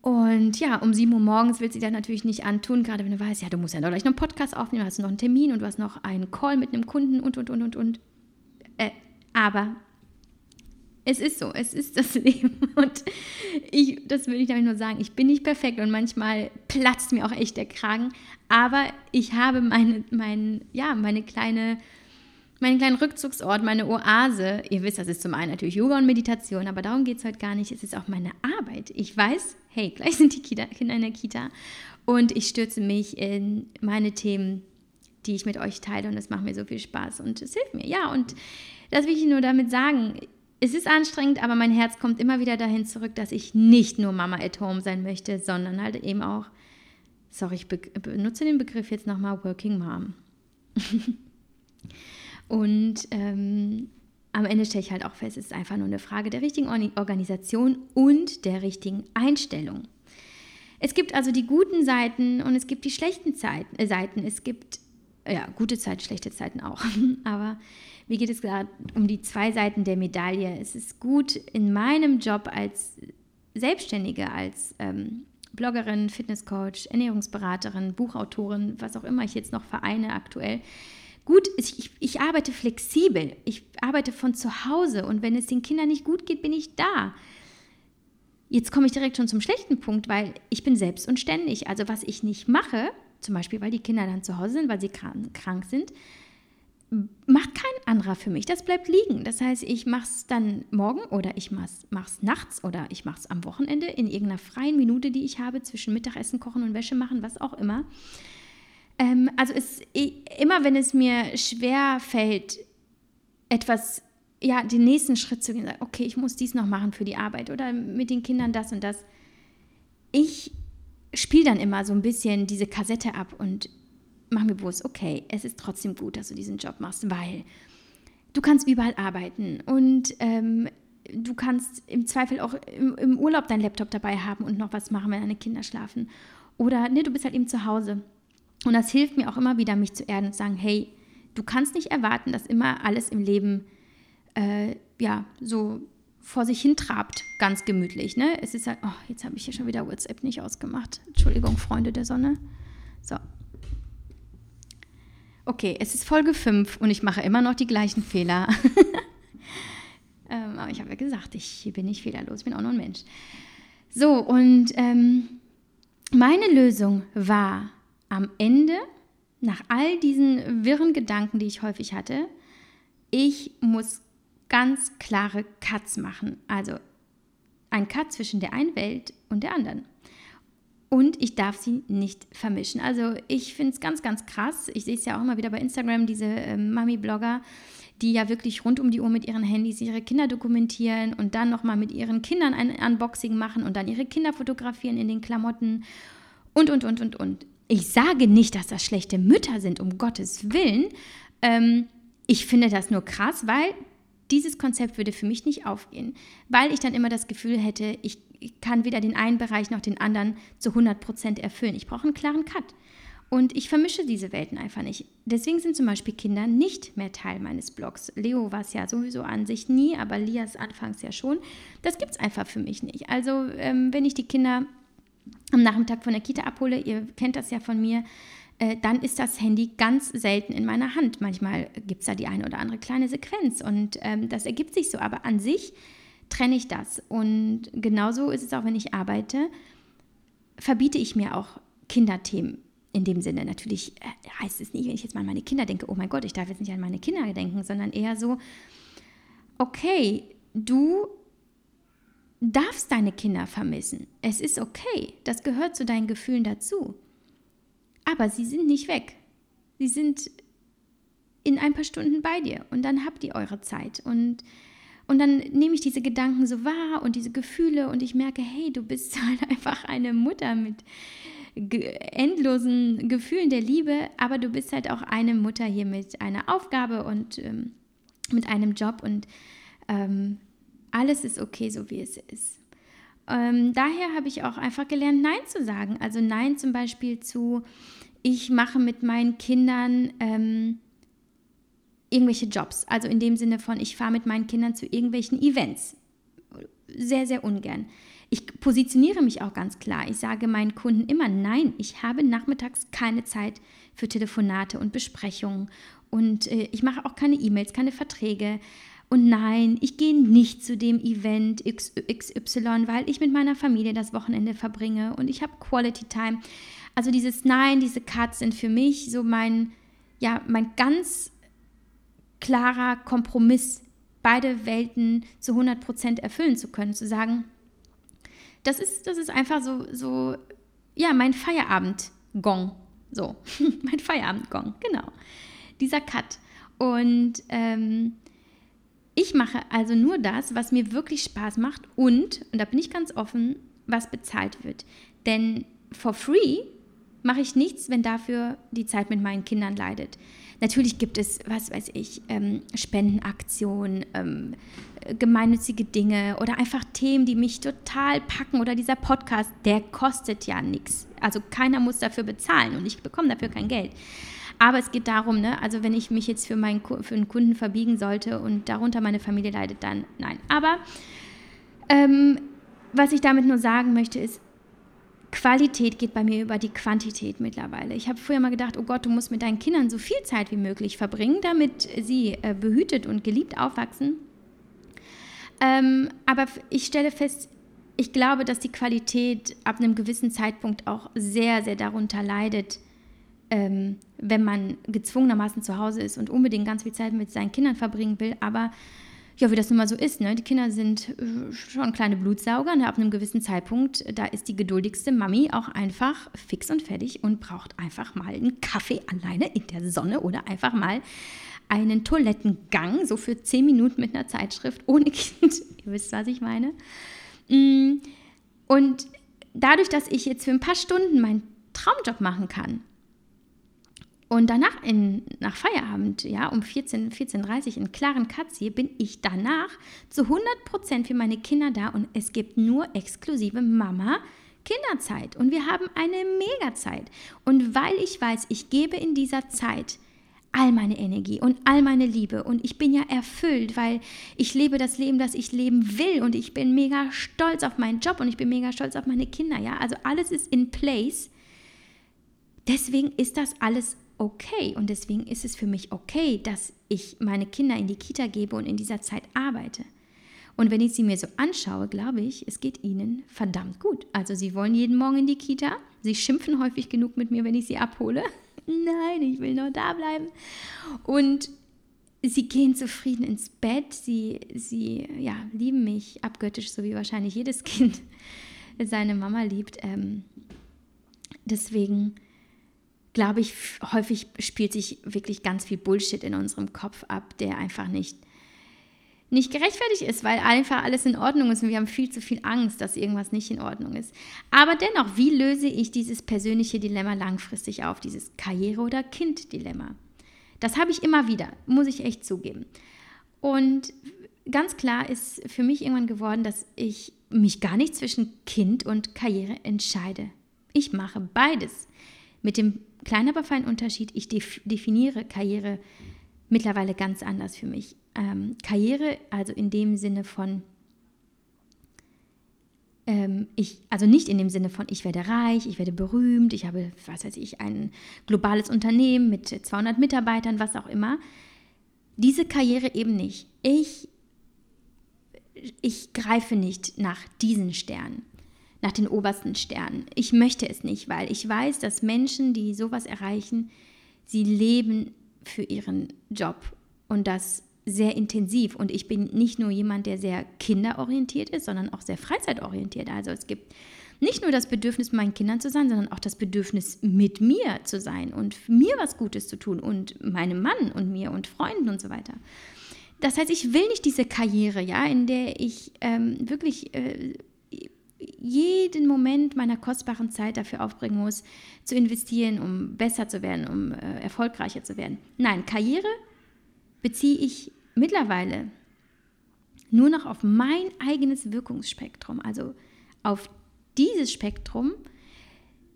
Und ja, um 7 Uhr morgens will sie dann natürlich nicht antun, gerade wenn du weißt, ja, du musst ja noch gleich noch einen Podcast aufnehmen, hast noch einen Termin und du hast noch einen Call mit einem Kunden und, und, und, und, und. Äh, aber es ist so, es ist das (laughs) Leben. Und ich, das will ich damit nur sagen, ich bin nicht perfekt und manchmal platzt mir auch echt der Kragen. Aber ich habe meine, mein, ja, meine kleine meinen kleinen Rückzugsort, meine Oase. Ihr wisst, das ist zum einen natürlich Yoga und Meditation, aber darum geht es heute gar nicht. Es ist auch meine Arbeit. Ich weiß, hey, gleich sind die Kita, Kinder in der Kita und ich stürze mich in meine Themen, die ich mit euch teile und es macht mir so viel Spaß und es hilft mir. Ja, und das will ich nur damit sagen. Es ist anstrengend, aber mein Herz kommt immer wieder dahin zurück, dass ich nicht nur Mama at Home sein möchte, sondern halt eben auch, sorry, ich benutze den Begriff jetzt nochmal, Working Mom. (laughs) Und ähm, am Ende stelle ich halt auch fest, es ist einfach nur eine Frage der richtigen Organisation und der richtigen Einstellung. Es gibt also die guten Seiten und es gibt die schlechten äh, Seiten. Es gibt ja gute Zeiten, schlechte Zeiten auch. (laughs) Aber mir geht es gerade um die zwei Seiten der Medaille. Es ist gut in meinem Job als Selbstständige, als ähm, Bloggerin, Fitnesscoach, Ernährungsberaterin, Buchautorin, was auch immer ich jetzt noch vereine aktuell, Gut, ich, ich arbeite flexibel, ich arbeite von zu Hause und wenn es den Kindern nicht gut geht, bin ich da. Jetzt komme ich direkt schon zum schlechten Punkt, weil ich bin selbst und ständig. Also was ich nicht mache, zum Beispiel weil die Kinder dann zu Hause sind, weil sie krank, sind, macht kein anderer für mich. Das bleibt liegen. Das heißt, ich mache es dann morgen oder ich mache es nachts oder ich mache es am Wochenende in irgendeiner freien Minute, die ich habe, zwischen Mittagessen, Kochen und Wäsche machen, was auch immer. Ähm, also es, immer wenn es mir schwer fällt, etwas, ja, den nächsten Schritt zu gehen, okay, ich muss dies noch machen für die Arbeit oder mit den Kindern das und das. Ich spiele dann immer so ein bisschen diese Kassette ab und mache mir bewusst, okay, es ist trotzdem gut, dass du diesen Job machst, weil du kannst überall arbeiten und ähm, du kannst im Zweifel auch im, im, Urlaub deinen Laptop dabei haben und noch was machen, wenn deine Kinder schlafen. Oder ne, du bist halt eben zu Hause. Und das hilft mir auch immer wieder, mich zu erden und zu sagen, hey, du kannst nicht erwarten, dass immer alles im Leben äh, ja so vor sich hin trabt, ganz gemütlich. Ne? Es ist halt, oh, jetzt habe ich hier schon wieder WhatsApp nicht ausgemacht. Entschuldigung, Freunde der Sonne. So. Okay, es ist Folge 5 und ich mache immer noch die gleichen Fehler. (laughs) ähm, aber ich habe ja gesagt, ich bin nicht fehlerlos, ich bin auch nur ein Mensch. So, und ähm, meine Lösung war am Ende, nach all diesen wirren Gedanken, die ich häufig hatte, ich muss ganz klare Cuts machen. Also ein Cut zwischen der einen Welt und der anderen. Und ich darf sie nicht vermischen. Also ich finde es ganz, ganz krass. Ich sehe es ja auch immer wieder bei Instagram, diese äh, Mami-Blogger, die ja wirklich rund um die Uhr mit ihren Handys ihre Kinder dokumentieren und dann nochmal mit ihren Kindern ein Unboxing machen und dann ihre Kinder fotografieren in den Klamotten und, und, und, und, und. Ich sage nicht, dass das schlechte Mütter sind, um Gottes Willen. Ähm, ich finde das nur krass, weil dieses Konzept würde für mich nicht aufgehen, weil ich dann immer das Gefühl hätte, ich kann weder den einen Bereich noch den anderen zu 100 Prozent erfüllen. Ich brauche einen klaren Cut. Und ich vermische diese Welten einfach nicht. Deswegen sind zum Beispiel Kinder nicht mehr Teil meines Blogs. Leo war es ja sowieso an sich nie, aber Lias anfangs ja schon. Das gibt es einfach für mich nicht. Also ähm, wenn ich die Kinder am Nachmittag von der Kita abhole, ihr kennt das ja von mir, äh, dann ist das Handy ganz selten in meiner Hand. Manchmal gibt es da die eine oder andere kleine Sequenz und ähm, das ergibt sich so. Aber an sich trenne ich das. Und genauso ist es auch, wenn ich arbeite, verbiete ich mir auch Kinderthemen. In dem Sinne natürlich äh, heißt es nicht, wenn ich jetzt mal an meine Kinder denke, oh mein Gott, ich darf jetzt nicht an meine Kinder denken, sondern eher so, okay, du darfst deine Kinder vermissen. Es ist okay. Das gehört zu deinen Gefühlen dazu. Aber sie sind nicht weg. Sie sind in ein paar Stunden bei dir und dann habt ihr eure Zeit. Und, und dann nehme ich diese Gedanken so wahr und diese Gefühle und ich merke, hey, du bist (laughs) halt einfach eine Mutter mit endlosen Gefühlen der Liebe, aber du bist halt auch eine Mutter hier mit einer Aufgabe und ähm, mit einem Job und ähm, alles ist okay, so wie es ist. Ähm, daher habe ich auch einfach gelernt, Nein zu sagen. Also Nein zum Beispiel zu, ich mache mit meinen Kindern ähm, irgendwelche Jobs. Also in dem Sinne von, ich fahre mit meinen Kindern zu irgendwelchen Events. Sehr, sehr ungern. Ich positioniere mich auch ganz klar. Ich sage meinen Kunden immer, nein, ich habe nachmittags keine Zeit für Telefonate und Besprechungen. Und äh, ich mache auch keine E-Mails, keine Verträge. Und nein, ich gehe nicht zu dem Event XY, weil ich mit meiner Familie das Wochenende verbringe und ich habe Quality Time. Also dieses Nein, diese Cuts sind für mich so mein, ja, mein ganz klarer Kompromiss, beide Welten zu 100% erfüllen zu können, zu sagen, das ist, das ist einfach so, so, ja, mein Feierabend-Gong. So, (laughs) mein Feierabend-Gong, genau. Dieser Cut. Und ähm, ich mache also nur das, was mir wirklich Spaß macht und, und da bin ich ganz offen, was bezahlt wird. Denn for free mache ich nichts, wenn dafür die Zeit mit meinen Kindern leidet. Natürlich gibt es, was weiß ich, ähm, Spendenaktionen, ähm, gemeinnützige Dinge oder einfach Themen, die mich total packen. Oder dieser Podcast, der kostet ja nichts. Also keiner muss dafür bezahlen und ich bekomme dafür kein Geld. Aber es geht darum, ne, also wenn ich mich jetzt für, meinen, für einen Kunden verbiegen sollte und darunter meine Familie leidet, dann nein. Aber ähm, was ich damit nur sagen möchte, ist, Qualität geht bei mir über die Quantität mittlerweile. Ich habe früher mal gedacht, oh Gott, du musst mit deinen Kindern so viel Zeit wie möglich verbringen, damit sie äh, behütet und geliebt aufwachsen. Ähm, aber ich stelle fest, ich glaube, dass die Qualität ab einem gewissen Zeitpunkt auch sehr, sehr darunter leidet, ähm, wenn man gezwungenermaßen zu Hause ist und unbedingt ganz viel Zeit mit seinen Kindern verbringen will, aber ja, wie das nun mal so ist, ne? Die Kinder sind äh, schon kleine Blutsauger, ne? ab einem gewissen Zeitpunkt, da ist die geduldigste Mami auch einfach fix und fertig und braucht einfach mal einen Kaffee alleine in der Sonne oder einfach mal einen Toilettengang, so für zehn Minuten mit einer Zeitschrift ohne (laughs) Kind. Ihr wisst, was ich meine. Mm, und dadurch, dass ich jetzt für ein paar Stunden meinen Traumjob machen kann, und danach in, nach Feierabend, ja, um 14, 14.30 Uhr in klaren Cut ziehe, bin ich danach zu 100% für meine Kinder da und es gibt nur exklusive Mama Kinderzeit und wir haben eine Mega-Zeit. Und weil ich weiß, ich gebe in dieser Zeit all meine Energie und all meine Liebe und ich bin ja erfüllt, weil ich lebe das Leben, das ich leben will und ich bin mega stolz auf meinen Job und ich bin mega stolz auf meine Kinder, ja, also alles ist in place. Deswegen ist das alles okay und deswegen ist es für mich okay, dass ich meine Kinder in die Kita gebe und in dieser Zeit arbeite. Und wenn ich sie mir so anschaue, glaube ich, es geht ihnen verdammt gut. Also sie wollen jeden Morgen in die Kita. Sie schimpfen häufig genug mit mir, wenn ich sie abhole. (laughs) Nein, ich will noch da bleiben. Und sie gehen zufrieden ins Bett. Sie, sie ja, lieben mich abgöttisch, so wie wahrscheinlich jedes (laughs) Kind seine Mama liebt. Ähm, deswegen glaube ich, häufig spielt sich wirklich ganz viel Bullshit in unserem Kopf ab, der einfach nicht, nicht gerechtfertigt ist, weil einfach alles in Ordnung ist und wir haben viel zu viel Angst, dass irgendwas nicht in Ordnung ist. Aber dennoch, wie löse ich dieses persönliche Dilemma langfristig auf, dieses Karriere- oder Kind-Dilemma? Das habe ich immer wieder, muss ich echt zugeben. Und ganz klar ist für mich irgendwann geworden, dass ich mich gar nicht zwischen Kind und Karriere entscheide. Ich mache beides. Mit dem kleinen, aber feinen Unterschied, ich definiere Karriere mittlerweile ganz anders für mich. Ähm, Karriere, also in dem Sinne von, ähm, ich, also nicht in dem Sinne von, ich werde reich, ich werde berühmt, ich habe, was weiß ich, ein globales Unternehmen mit 200 Mitarbeitern, was auch immer. Diese Karriere eben nicht. Ich, ich greife nicht nach diesen Sternen nach den obersten Sternen. Ich möchte es nicht, weil ich weiß, dass Menschen, die sowas erreichen, sie leben für ihren Job und das sehr intensiv. Und ich bin nicht nur jemand, der sehr kinderorientiert ist, sondern auch sehr freizeitorientiert. Also es gibt nicht nur das Bedürfnis, meinen Kindern zu sein, sondern auch das Bedürfnis, mit mir zu sein und mir was Gutes zu tun und meinem Mann und mir und Freunden und so weiter. Das heißt, ich will nicht diese Karriere, ja, in der ich ähm, wirklich äh, jeden Moment meiner kostbaren Zeit dafür aufbringen muss, zu investieren, um besser zu werden, um äh, erfolgreicher zu werden. Nein, Karriere beziehe ich mittlerweile nur noch auf mein eigenes Wirkungsspektrum, also auf dieses Spektrum,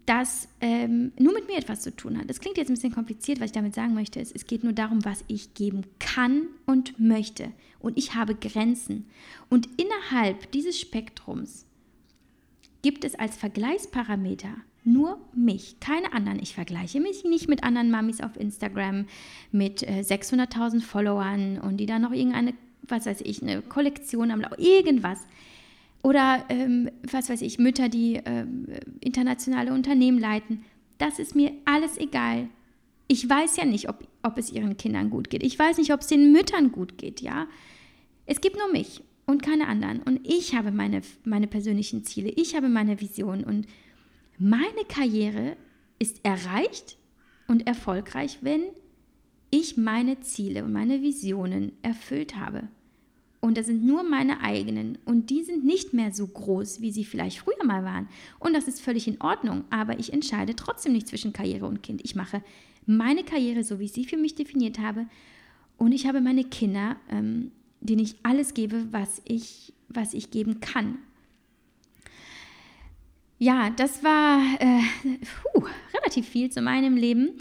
das ähm, nur mit mir etwas zu tun hat. Das klingt jetzt ein bisschen kompliziert, was ich damit sagen möchte. Ist, es geht nur darum, was ich geben kann und möchte. Und ich habe Grenzen. Und innerhalb dieses Spektrums gibt es als Vergleichsparameter nur mich, keine anderen. Ich vergleiche mich nicht mit anderen Mamis auf Instagram mit äh, 600.000 Followern und die dann noch irgendeine, was weiß ich, eine Kollektion haben, irgendwas. Oder ähm, was weiß ich, Mütter, die äh, internationale Unternehmen leiten. Das ist mir alles egal. Ich weiß ja nicht, ob, ob es ihren Kindern gut geht. Ich weiß nicht, ob es den Müttern gut geht, ja. Es gibt nur mich und keine anderen. Und ich habe meine, meine persönlichen Ziele, ich habe meine Vision und meine Karriere ist erreicht und erfolgreich, wenn ich meine Ziele und meine Visionen erfüllt habe. Und das sind nur meine eigenen. Und die sind nicht mehr so groß, wie sie vielleicht früher mal waren. Und das ist völlig in Ordnung. Aber ich entscheide trotzdem nicht zwischen Karriere und Kind. Ich mache meine Karriere so, wie ich sie für mich definiert habe. Und ich habe meine Kinder ähm, denen ich alles gebe, was ich, was ich geben kann. Ja, das war äh, puh, relativ viel zu meinem Leben.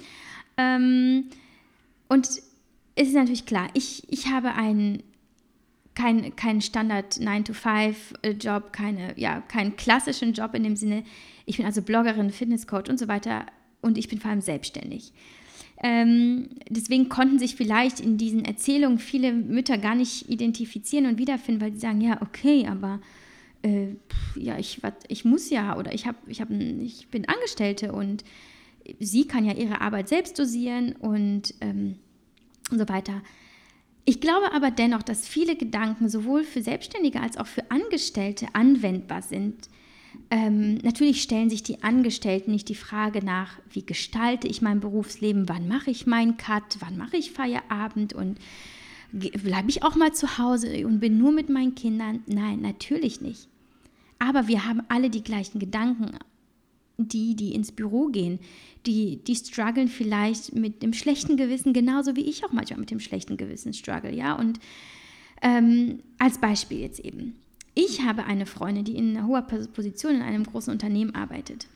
Ähm, und es ist natürlich klar, ich, ich habe einen kein, kein Standard 9-to-5-Job, keine, ja, keinen klassischen Job in dem Sinne. Ich bin also Bloggerin, Fitnesscoach und so weiter und ich bin vor allem selbstständig. Ähm, deswegen konnten sich vielleicht in diesen Erzählungen viele Mütter gar nicht identifizieren und wiederfinden, weil sie sagen, ja, okay, aber äh, ja, ich, wat, ich muss ja oder ich, hab, ich, hab, ich bin Angestellte und sie kann ja ihre Arbeit selbst dosieren und, ähm, und so weiter. Ich glaube aber dennoch, dass viele Gedanken sowohl für Selbstständige als auch für Angestellte anwendbar sind. Ähm, natürlich stellen sich die Angestellten nicht die Frage nach, wie gestalte ich mein Berufsleben, wann mache ich meinen Cut, wann mache ich Feierabend und bleibe ich auch mal zu Hause und bin nur mit meinen Kindern. Nein, natürlich nicht. Aber wir haben alle die gleichen Gedanken. Die, die ins Büro gehen, die, die strugglen vielleicht mit dem schlechten Gewissen, genauso wie ich auch manchmal mit dem schlechten Gewissen struggle, ja. Und ähm, als Beispiel jetzt eben. Ich habe eine Freundin, die in einer hoher Position in einem großen Unternehmen arbeitet.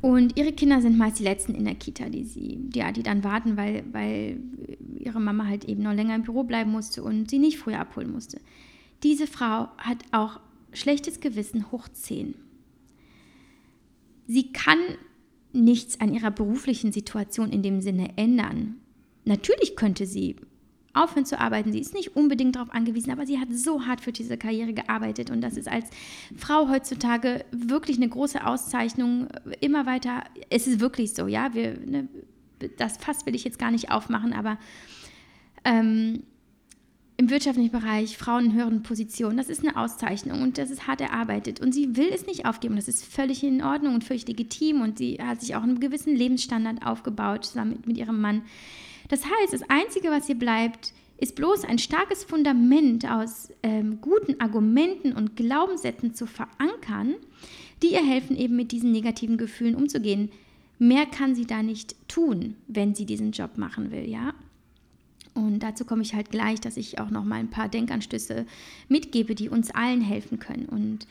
Und ihre Kinder sind meist die letzten in der Kita, die sie, ja, die dann warten, weil, weil ihre Mama halt eben noch länger im Büro bleiben musste und sie nicht früher abholen musste. Diese Frau hat auch schlechtes Gewissen hoch 10. Sie kann nichts an ihrer beruflichen Situation in dem Sinne ändern. Natürlich könnte sie aufhören zu arbeiten. Sie ist nicht unbedingt darauf angewiesen, aber sie hat so hart für diese Karriere gearbeitet und das ist als Frau heutzutage wirklich eine große Auszeichnung. Immer weiter, es ist wirklich so, ja, wir, ne, das Fass will ich jetzt gar nicht aufmachen, aber ähm, im wirtschaftlichen Bereich, Frauen in höheren Positionen, das ist eine Auszeichnung und das ist hart erarbeitet. Und sie will es nicht aufgeben. Das ist völlig in Ordnung und völlig legitim und sie hat sich auch einen gewissen Lebensstandard aufgebaut zusammen mit, mit ihrem Mann. Das heißt, das Einzige, was hier bleibt, ist bloß ein starkes Fundament aus ähm, guten Argumenten und Glaubenssätzen zu verankern, die ihr helfen, eben mit diesen negativen Gefühlen umzugehen. Mehr kann sie da nicht tun, wenn sie diesen Job machen will, ja. Und dazu komme ich halt gleich, dass ich auch noch mal ein paar Denkanstöße mitgebe, die uns allen helfen können. Und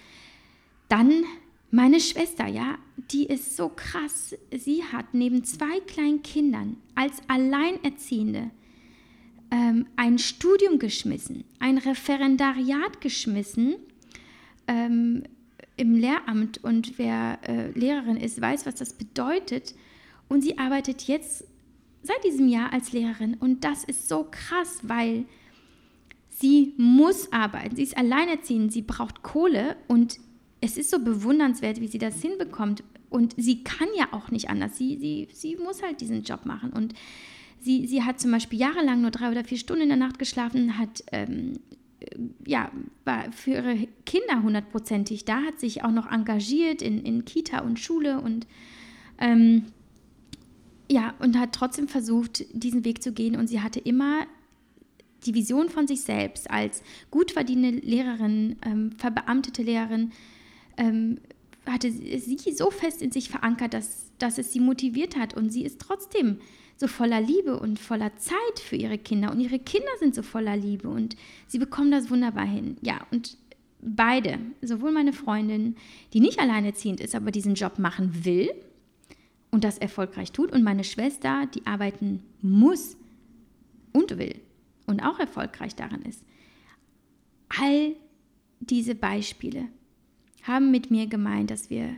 dann meine Schwester, ja, die ist so krass. Sie hat neben zwei kleinen Kindern als Alleinerziehende ähm, ein Studium geschmissen, ein Referendariat geschmissen ähm, im Lehramt. Und wer äh, Lehrerin ist, weiß, was das bedeutet. Und sie arbeitet jetzt seit diesem Jahr als Lehrerin. Und das ist so krass, weil sie muss arbeiten. Sie ist alleinerziehend, sie braucht Kohle und es ist so bewundernswert, wie sie das hinbekommt. Und sie kann ja auch nicht anders. Sie, sie, sie muss halt diesen Job machen. Und sie, sie hat zum Beispiel jahrelang nur drei oder vier Stunden in der Nacht geschlafen, hat ähm, ja, war für ihre Kinder hundertprozentig da, hat sich auch noch engagiert in, in Kita und Schule und ähm, ja, und hat trotzdem versucht, diesen Weg zu gehen. Und sie hatte immer die Vision von sich selbst als gut verdienende Lehrerin, ähm, verbeamtete Lehrerin, ähm, hatte sie so fest in sich verankert, dass, dass es sie motiviert hat. Und sie ist trotzdem so voller Liebe und voller Zeit für ihre Kinder. Und ihre Kinder sind so voller Liebe und sie bekommen das wunderbar hin. Ja, und beide, sowohl meine Freundin, die nicht alleinerziehend ist, aber diesen Job machen will, und das erfolgreich tut. Und meine Schwester, die arbeiten muss und will und auch erfolgreich daran ist. All diese Beispiele haben mit mir gemeint, dass wir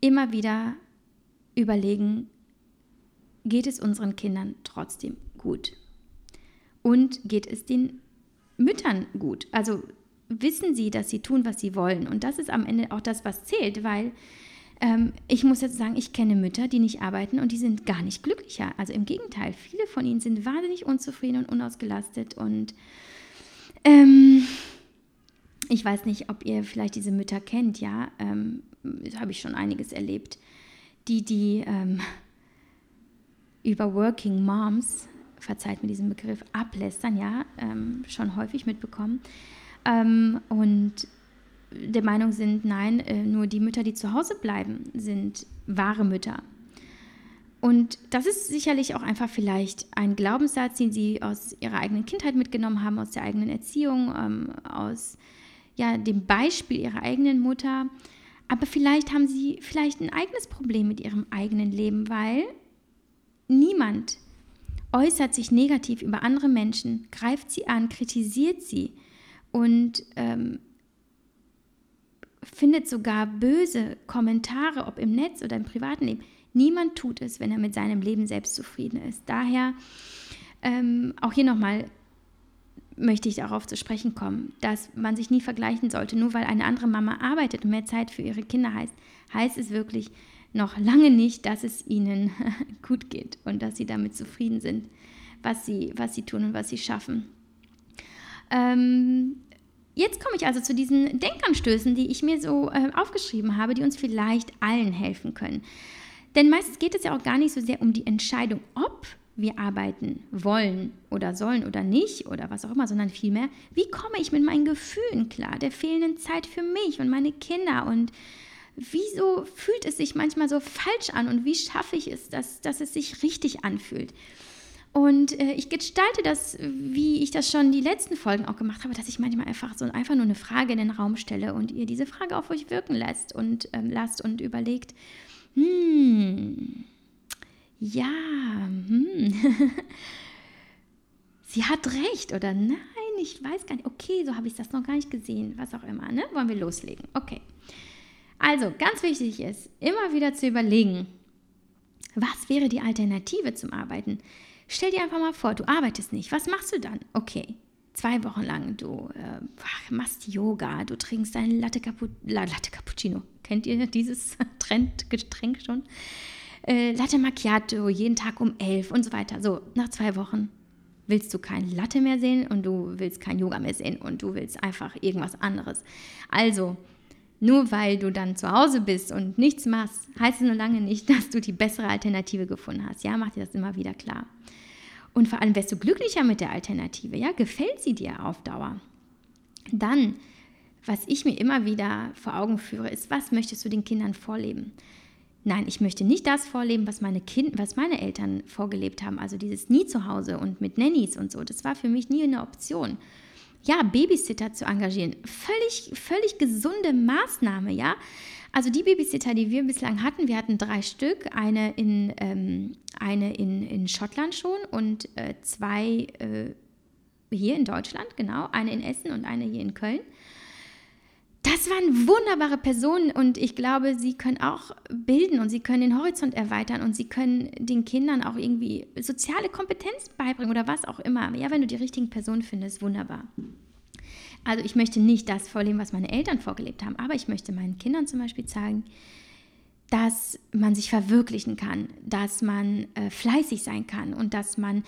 immer wieder überlegen, geht es unseren Kindern trotzdem gut? Und geht es den Müttern gut? Also wissen sie, dass sie tun, was sie wollen? Und das ist am Ende auch das, was zählt, weil ähm, ich muss jetzt sagen, ich kenne Mütter, die nicht arbeiten und die sind gar nicht glücklicher. Also im Gegenteil, viele von ihnen sind wahnsinnig unzufrieden und unausgelastet. Und ähm, ich weiß nicht, ob ihr vielleicht diese Mütter kennt, ja. Ähm, habe ich schon einiges erlebt. Die, die ähm, über Working Moms, verzeiht mir diesen Begriff, ablästern, ja, ähm, schon häufig mitbekommen. Ähm, und der Meinung sind, nein, äh, nur die Mütter, die zu Hause bleiben, sind wahre Mütter. Und das ist sicherlich auch einfach vielleicht ein Glaubenssatz, den sie aus ihrer eigenen Kindheit mitgenommen haben, aus der eigenen Erziehung, ähm, aus ja, dem Beispiel ihrer eigenen Mutter. Aber vielleicht haben sie vielleicht ein eigenes Problem mit ihrem eigenen Leben, weil niemand äußert sich negativ über andere Menschen, greift sie an, kritisiert sie und ähm, findet sogar böse Kommentare, ob im Netz oder im privaten Leben. Niemand tut es, wenn er mit seinem Leben selbst zufrieden ist. Daher ähm, auch hier nochmal möchte ich darauf zu sprechen kommen, dass man sich nie vergleichen sollte. Nur weil eine andere Mama arbeitet und mehr Zeit für ihre Kinder heißt, heißt es wirklich noch lange nicht, dass es ihnen (laughs) gut geht und dass sie damit zufrieden sind, was sie, was sie tun und was sie schaffen. Ähm, jetzt komme ich also zu diesen Denkanstößen, die ich mir so äh, aufgeschrieben habe, die uns vielleicht allen helfen können. Denn meistens geht es ja auch gar nicht so sehr um die Entscheidung, ob wir arbeiten wollen oder sollen oder nicht oder was auch immer, sondern vielmehr, wie komme ich mit meinen Gefühlen klar, der fehlenden Zeit für mich und meine Kinder und wieso fühlt es sich manchmal so falsch an und wie schaffe ich es, dass, dass es sich richtig anfühlt. Und äh, ich gestalte das, wie ich das schon die letzten Folgen auch gemacht habe, dass ich manchmal einfach so einfach nur eine Frage in den Raum stelle und ihr diese Frage auf euch wirken lässt und ähm, lasst und überlegt, hm, ja, hm. (laughs) sie hat recht oder nein, ich weiß gar nicht. Okay, so habe ich das noch gar nicht gesehen, was auch immer. Ne? Wollen wir loslegen? Okay. Also, ganz wichtig ist, immer wieder zu überlegen, was wäre die Alternative zum Arbeiten? Stell dir einfach mal vor, du arbeitest nicht. Was machst du dann? Okay, zwei Wochen lang, du äh, machst Yoga, du trinkst ein Latte, Capu Latte Cappuccino. Kennt ihr dieses (laughs) Trendgetränk schon? Äh, Latte Macchiato jeden Tag um elf und so weiter. So, nach zwei Wochen willst du kein Latte mehr sehen und du willst kein Yoga mehr sehen und du willst einfach irgendwas anderes. Also, nur weil du dann zu Hause bist und nichts machst, heißt es noch lange nicht, dass du die bessere Alternative gefunden hast. Ja, mach dir das immer wieder klar. Und vor allem wirst du glücklicher mit der Alternative. Ja, gefällt sie dir auf Dauer? Dann, was ich mir immer wieder vor Augen führe, ist, was möchtest du den Kindern vorleben? Nein, ich möchte nicht das vorleben, was meine, kind, was meine Eltern vorgelebt haben. Also dieses nie zu Hause und mit Nannies und so. Das war für mich nie eine Option ja, Babysitter zu engagieren. Völlig, völlig gesunde Maßnahme, ja. Also die Babysitter, die wir bislang hatten, wir hatten drei Stück, eine in, ähm, eine in, in Schottland schon und äh, zwei äh, hier in Deutschland, genau, eine in Essen und eine hier in Köln das waren wunderbare Personen und ich glaube, sie können auch bilden und sie können den Horizont erweitern und sie können den Kindern auch irgendwie soziale Kompetenz beibringen oder was auch immer. Ja, wenn du die richtigen Personen findest, wunderbar. Also ich möchte nicht das vorleben, was meine Eltern vorgelebt haben, aber ich möchte meinen Kindern zum Beispiel zeigen, dass man sich verwirklichen kann, dass man äh, fleißig sein kann und dass man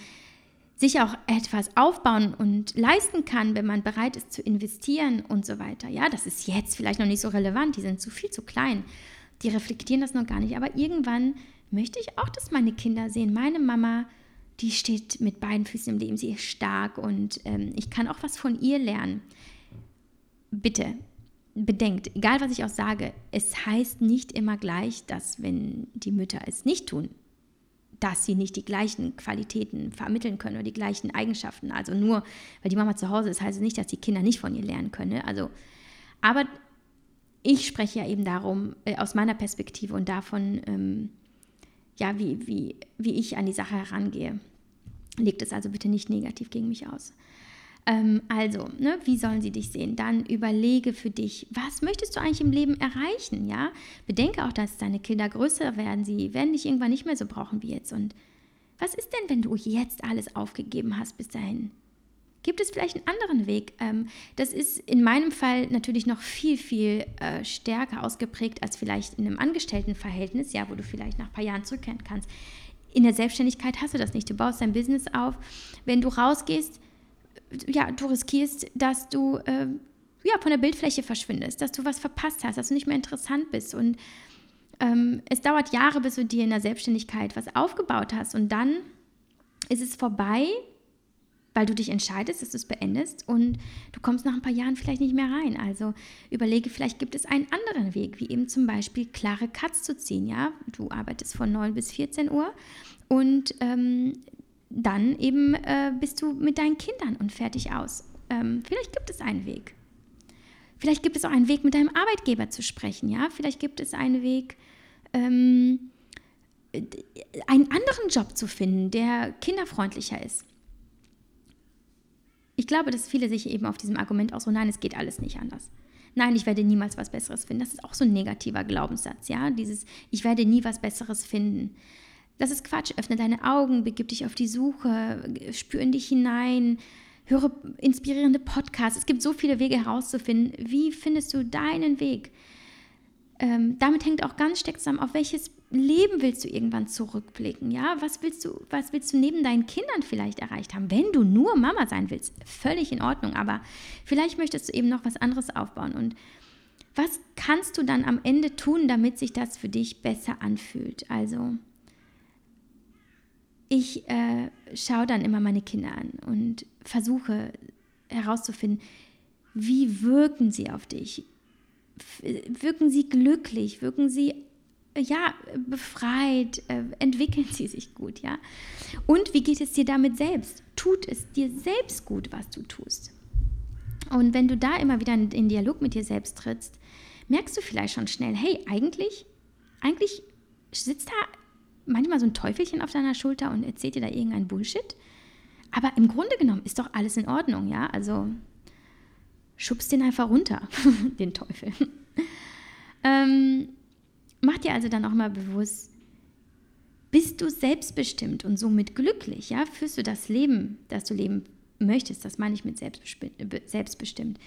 sich auch etwas aufbauen und leisten kann, wenn man bereit ist zu investieren und so weiter. Ja, das ist jetzt vielleicht noch nicht so relevant, die sind zu viel zu klein, die reflektieren das noch gar nicht, aber irgendwann möchte ich auch, dass meine Kinder sehen, meine Mama, die steht mit beiden Füßen im Leben, sie ist stark und ähm, ich kann auch was von ihr lernen. Bitte, bedenkt, egal was ich auch sage, es heißt nicht immer gleich, dass wenn die Mütter es nicht tun, dass sie nicht die gleichen Qualitäten vermitteln können oder die gleichen Eigenschaften. Also nur, weil die Mama zu Hause ist, heißt es nicht, dass die Kinder nicht von ihr lernen können. Ne? Also, aber ich spreche ja eben darum, äh, aus meiner Perspektive und davon, ähm, ja, wie, wie, wie ich an die Sache herangehe. Legt es also bitte nicht negativ gegen mich aus. Ähm, also, ne, wie sollen sie dich sehen? Dann überlege für dich, was möchtest du eigentlich im Leben erreichen? Ja, bedenke auch, dass deine Kinder größer werden. Sie werden dich irgendwann nicht mehr so brauchen wie jetzt. Und was ist denn, wenn du jetzt alles aufgegeben hast bis dahin? Gibt es vielleicht einen anderen Weg? Ähm, das ist in meinem Fall natürlich noch viel, viel äh, stärker ausgeprägt als vielleicht in einem Angestelltenverhältnis, ja, wo du vielleicht nach ein paar Jahren zurückkehren kannst. In der Selbstständigkeit hast du das nicht. Du baust dein Business auf. Wenn du rausgehst, ja, du riskierst, dass du äh, ja, von der Bildfläche verschwindest, dass du was verpasst hast, dass du nicht mehr interessant bist. Und ähm, es dauert Jahre, bis du dir in der Selbstständigkeit was aufgebaut hast. Und dann ist es vorbei, weil du dich entscheidest, dass du es beendest und du kommst nach ein paar Jahren vielleicht nicht mehr rein. Also überlege, vielleicht gibt es einen anderen Weg, wie eben zum Beispiel klare Cuts zu ziehen. Ja, du arbeitest von 9 bis 14 Uhr und ähm, dann eben äh, bist du mit deinen Kindern und fertig aus. Ähm, vielleicht gibt es einen Weg. Vielleicht gibt es auch einen Weg, mit deinem Arbeitgeber zu sprechen. Ja, vielleicht gibt es einen Weg, ähm, einen anderen Job zu finden, der kinderfreundlicher ist. Ich glaube, dass viele sich eben auf diesem Argument auch so, nein, es geht alles nicht anders. Nein, ich werde niemals was Besseres finden. Das ist auch so ein negativer Glaubenssatz, ja. Dieses, ich werde nie was Besseres finden. Das ist Quatsch. Öffne deine Augen, begib dich auf die Suche, spür in dich hinein, höre inspirierende Podcasts. Es gibt so viele Wege herauszufinden. Wie findest du deinen Weg? Ähm, damit hängt auch ganz stark zusammen, auf welches Leben willst du irgendwann zurückblicken? Ja, was willst du, was willst du neben deinen Kindern vielleicht erreicht haben? Wenn du nur Mama sein willst, völlig in Ordnung, aber vielleicht möchtest du eben noch was anderes aufbauen. Und was kannst du dann am Ende tun, damit sich das für dich besser anfühlt? Also, ich äh, schaue dann immer meine Kinder an und versuche herauszufinden, wie wirken sie auf dich? Wirken sie glücklich? Wirken sie ja, befreit, äh, entwickeln sie sich gut, ja. Und wie geht es dir damit selbst? Tut es dir selbst gut, was du tust? Und wenn du da immer wieder in, in Dialog mit dir selbst trittst, merkst du vielleicht schon schnell, hey, eigentlich, eigentlich sitzt da manchmal so ein Teufelchen auf deiner Schulter und erzählt dir da irgendein Bullshit. Aber im Grunde genommen ist doch alles in Ordnung, ja. Also schubst den einfach runter, (laughs) den Teufel. (laughs) ähm, Mach dir also dann auch mal bewusst, bist du selbstbestimmt und somit glücklich, ja? Führst du das Leben, das du leben möchtest, das meine ich mit selbstbestimmt.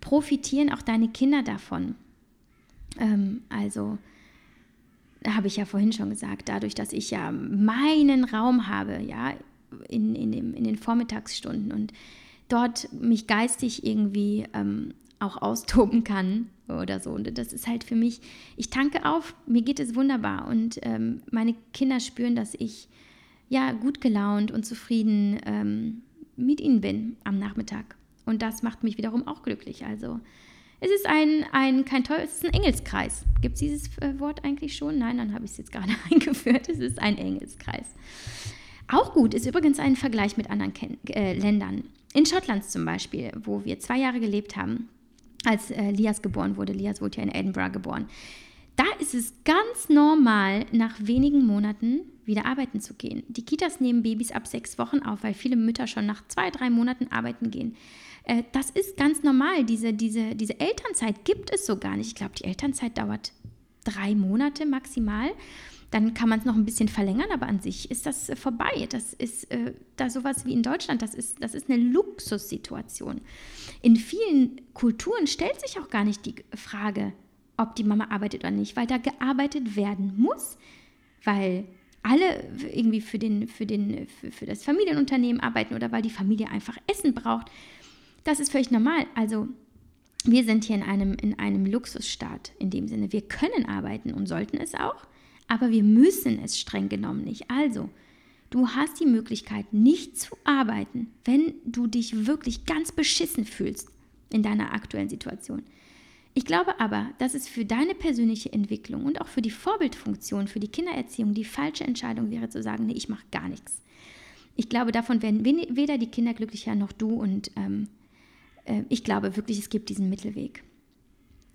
Profitieren auch deine Kinder davon? Ähm, also, habe ich ja vorhin schon gesagt, dadurch, dass ich ja meinen Raum habe, ja, in, in, dem, in den Vormittagsstunden und dort mich geistig irgendwie ähm, auch austoben kann oder so. Und das ist halt für mich, ich tanke auf, mir geht es wunderbar und ähm, meine Kinder spüren, dass ich ja gut gelaunt und zufrieden ähm, mit ihnen bin am Nachmittag. Und das macht mich wiederum auch glücklich. Also es ist ein, ein kein toll, es ist ein Engelskreis. Gibt es dieses äh, Wort eigentlich schon? Nein, dann habe ich es jetzt gerade (laughs) eingeführt. Es ist ein Engelskreis. Auch gut ist übrigens ein Vergleich mit anderen Ken äh, Ländern. In Schottland zum Beispiel, wo wir zwei Jahre gelebt haben, als äh, Lias geboren wurde. Lias wurde ja in Edinburgh geboren. Da ist es ganz normal, nach wenigen Monaten wieder arbeiten zu gehen. Die Kitas nehmen Babys ab sechs Wochen auf, weil viele Mütter schon nach zwei, drei Monaten arbeiten gehen. Äh, das ist ganz normal. Diese, diese, diese Elternzeit gibt es so gar nicht. Ich glaube, die Elternzeit dauert drei Monate maximal. Dann kann man es noch ein bisschen verlängern, aber an sich ist das äh, vorbei. Das ist äh, da sowas wie in Deutschland, das ist, das ist eine Luxussituation. In vielen Kulturen stellt sich auch gar nicht die Frage, ob die Mama arbeitet oder nicht, weil da gearbeitet werden muss, weil alle irgendwie für, den, für, den, für, für das Familienunternehmen arbeiten oder weil die Familie einfach Essen braucht. Das ist völlig normal. Also wir sind hier in einem, in einem Luxusstaat in dem Sinne. Wir können arbeiten und sollten es auch aber wir müssen es streng genommen nicht. Also, du hast die Möglichkeit, nicht zu arbeiten, wenn du dich wirklich ganz beschissen fühlst in deiner aktuellen Situation. Ich glaube aber, dass es für deine persönliche Entwicklung und auch für die Vorbildfunktion, für die Kindererziehung die falsche Entscheidung wäre zu sagen, nee, ich mache gar nichts. Ich glaube, davon werden weder die Kinder glücklicher noch du und ähm, äh, ich glaube wirklich, es gibt diesen Mittelweg.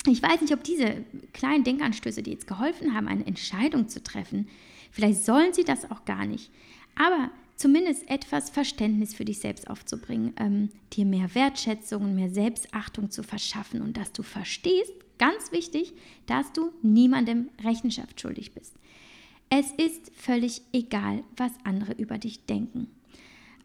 Ich weiß nicht, ob diese kleinen Denkanstöße, die jetzt geholfen haben, eine Entscheidung zu treffen, vielleicht sollen sie das auch gar nicht, aber zumindest etwas Verständnis für dich selbst aufzubringen, ähm, dir mehr Wertschätzung und mehr Selbstachtung zu verschaffen und dass du verstehst, ganz wichtig, dass du niemandem Rechenschaft schuldig bist. Es ist völlig egal, was andere über dich denken.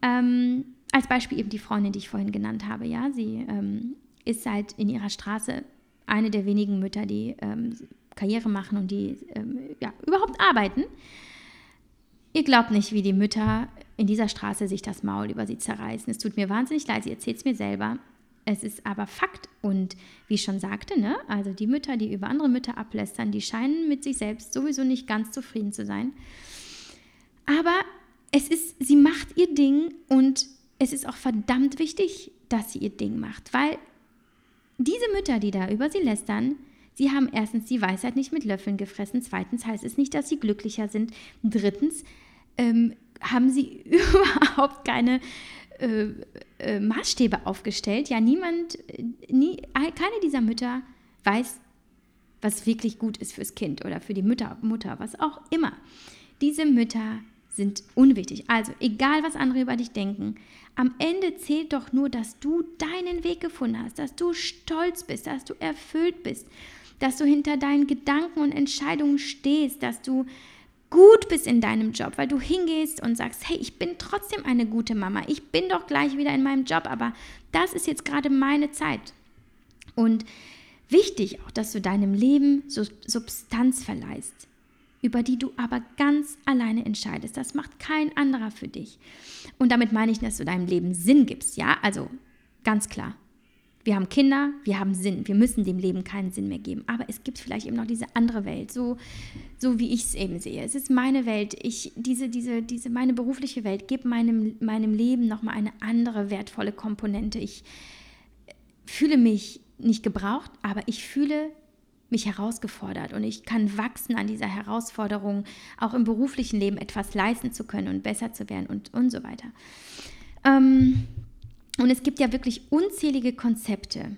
Ähm, als Beispiel eben die Freundin, die ich vorhin genannt habe, ja, sie ähm, ist halt in ihrer Straße eine der wenigen Mütter, die ähm, Karriere machen und die ähm, ja, überhaupt arbeiten. Ihr glaubt nicht, wie die Mütter in dieser Straße sich das Maul über sie zerreißen. Es tut mir wahnsinnig leid, sie erzählt es mir selber. Es ist aber Fakt. Und wie ich schon sagte, ne, also die Mütter, die über andere Mütter ablästern, die scheinen mit sich selbst sowieso nicht ganz zufrieden zu sein. Aber es ist, sie macht ihr Ding und es ist auch verdammt wichtig, dass sie ihr Ding macht, weil diese Mütter, die da über sie lästern, sie haben erstens die Weisheit nicht mit Löffeln gefressen, zweitens heißt es nicht, dass sie glücklicher sind, drittens ähm, haben sie (laughs) überhaupt keine äh, äh, Maßstäbe aufgestellt. Ja, niemand, nie, keine dieser Mütter weiß, was wirklich gut ist fürs Kind oder für die Mutter, Mutter, was auch immer. Diese Mütter sind unwichtig. Also, egal was andere über dich denken, am Ende zählt doch nur, dass du deinen Weg gefunden hast, dass du stolz bist, dass du erfüllt bist, dass du hinter deinen Gedanken und Entscheidungen stehst, dass du gut bist in deinem Job, weil du hingehst und sagst, hey, ich bin trotzdem eine gute Mama, ich bin doch gleich wieder in meinem Job, aber das ist jetzt gerade meine Zeit. Und wichtig auch, dass du deinem Leben Substanz verleihst. über die du aber ganz alleine entscheidest. Das macht kein anderer für dich. Und damit meine ich, dass du deinem Leben Sinn gibst, ja? Also ganz klar. Wir haben Kinder, wir haben Sinn. Wir müssen dem Leben keinen Sinn mehr geben. Aber es gibt vielleicht eben noch diese andere Welt, so, so wie ich es eben sehe. Es ist meine Welt. Ich, diese, diese, diese, meine berufliche Welt gibt meinem, meinem Leben nochmal eine andere wertvolle Komponente. Ich fühle mich nicht gebraucht, aber ich fühle mich herausgefordert und ich kann wachsen an dieser Herausforderung, auch im beruflichen Leben etwas leisten zu können und besser zu werden und, und so weiter. Ähm, und es gibt ja wirklich unzählige Konzepte,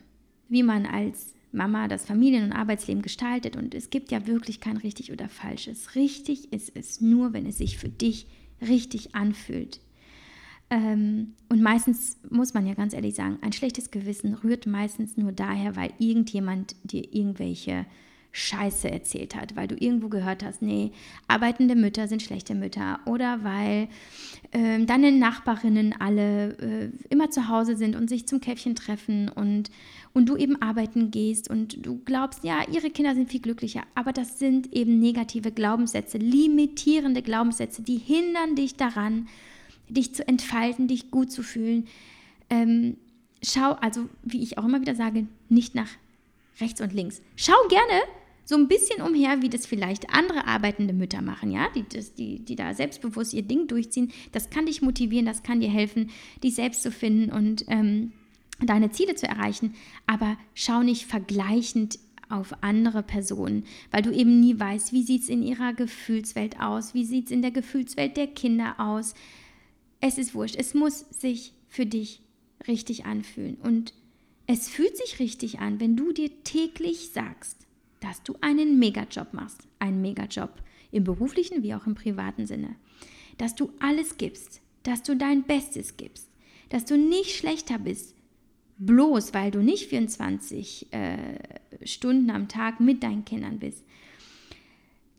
wie man als Mama das Familien- und Arbeitsleben gestaltet und es gibt ja wirklich kein richtig oder falsches. Richtig ist es nur, wenn es sich für dich richtig anfühlt. Ähm, und meistens muss man ja ganz ehrlich sagen, ein schlechtes Gewissen rührt meistens nur daher, weil irgendjemand dir irgendwelche Scheiße erzählt hat, weil du irgendwo gehört hast, nee, arbeitende Mütter sind schlechte Mütter oder weil äh, deine Nachbarinnen alle äh, immer zu Hause sind und sich zum Käffchen treffen und, und du eben arbeiten gehst und du glaubst, ja, ihre Kinder sind viel glücklicher, aber das sind eben negative Glaubenssätze, limitierende Glaubenssätze, die hindern dich daran, dich zu entfalten, dich gut zu fühlen. Ähm, schau, also wie ich auch immer wieder sage, nicht nach rechts und links. Schau gerne so ein bisschen umher, wie das vielleicht andere arbeitende Mütter machen, ja, die, die, die da selbstbewusst ihr Ding durchziehen. Das kann dich motivieren, das kann dir helfen, dich selbst zu finden und ähm, deine Ziele zu erreichen. Aber schau nicht vergleichend auf andere Personen, weil du eben nie weißt, wie sieht es in ihrer Gefühlswelt aus, wie sieht es in der Gefühlswelt der Kinder aus, es ist wurscht. Es muss sich für dich richtig anfühlen. Und es fühlt sich richtig an, wenn du dir täglich sagst, dass du einen Megajob machst. Einen Megajob im beruflichen wie auch im privaten Sinne. Dass du alles gibst, dass du dein Bestes gibst, dass du nicht schlechter bist, bloß weil du nicht 24 äh, Stunden am Tag mit deinen Kindern bist,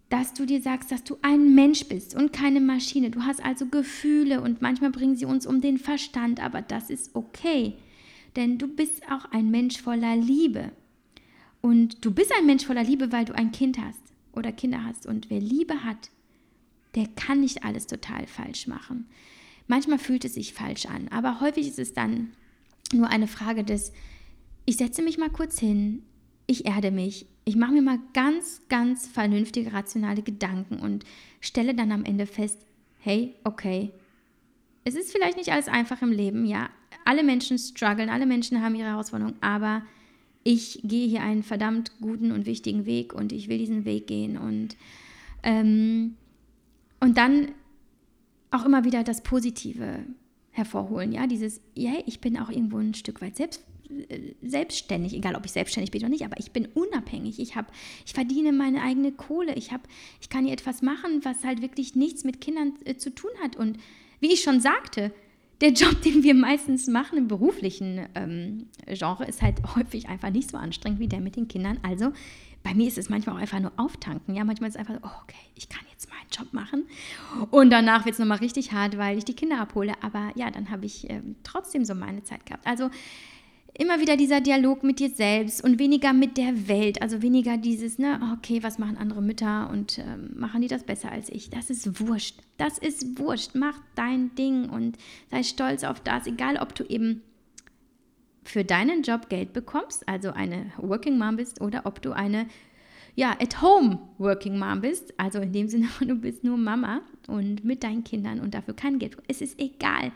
dass du dir sagst, dass du ein Mensch bist und keine Maschine. Du hast also Gefühle und manchmal bringen sie uns um den Verstand, aber das ist okay, denn du bist auch ein Mensch voller Liebe. Und du bist ein Mensch voller Liebe, weil du ein Kind hast oder Kinder hast. Und wer Liebe hat, der kann nicht alles total falsch machen. Manchmal fühlt es sich falsch an, aber häufig ist es dann nur eine Frage des, ich setze mich mal kurz hin, ich erde mich, ich mache mir mal ganz, ganz vernünftige, rationale Gedanken und stelle dann am Ende fest, hey, okay, es ist vielleicht nicht alles einfach im Leben, ja. Alle Menschen strugglen, alle Menschen haben ihre Herausforderungen, aber ich gehe hier einen verdammt guten und wichtigen Weg und ich will diesen Weg gehen und, ähm, und dann auch immer wieder das Positive hervorholen, ja, dieses, ja, ich bin auch irgendwo ein Stück weit selbst selbstständig, egal ob ich selbstständig bin oder nicht, aber ich bin unabhängig. Ich habe, ich verdiene meine eigene Kohle. Ich habe, ich kann hier etwas machen, was halt wirklich nichts mit Kindern äh, zu tun hat. Und wie ich schon sagte, der Job, den wir meistens machen im beruflichen ähm, Genre, ist halt häufig einfach nicht so anstrengend wie der mit den Kindern. Also bei mir ist es manchmal auch einfach nur auftanken. Ja, manchmal ist es einfach, so, oh, okay, ich kann jetzt meinen Job machen. Und danach wird es nochmal richtig hart, weil ich die Kinder abhole. Aber ja, dann habe ich ähm, trotzdem so meine Zeit gehabt. Also immer wieder dieser Dialog mit dir selbst und weniger mit der Welt. Also weniger dieses, ne, okay, was machen andere Mütter und ähm, machen die das besser als ich? Das ist wurscht. Das ist wurscht. Mach dein Ding und sei stolz auf das, egal ob du eben für deinen Job Geld bekommst, also eine Working Mom bist, oder ob du eine ja, at home Working Mom bist, also in dem Sinne, (laughs) du bist nur Mama und mit deinen Kindern und dafür kein Geld. Es ist egal.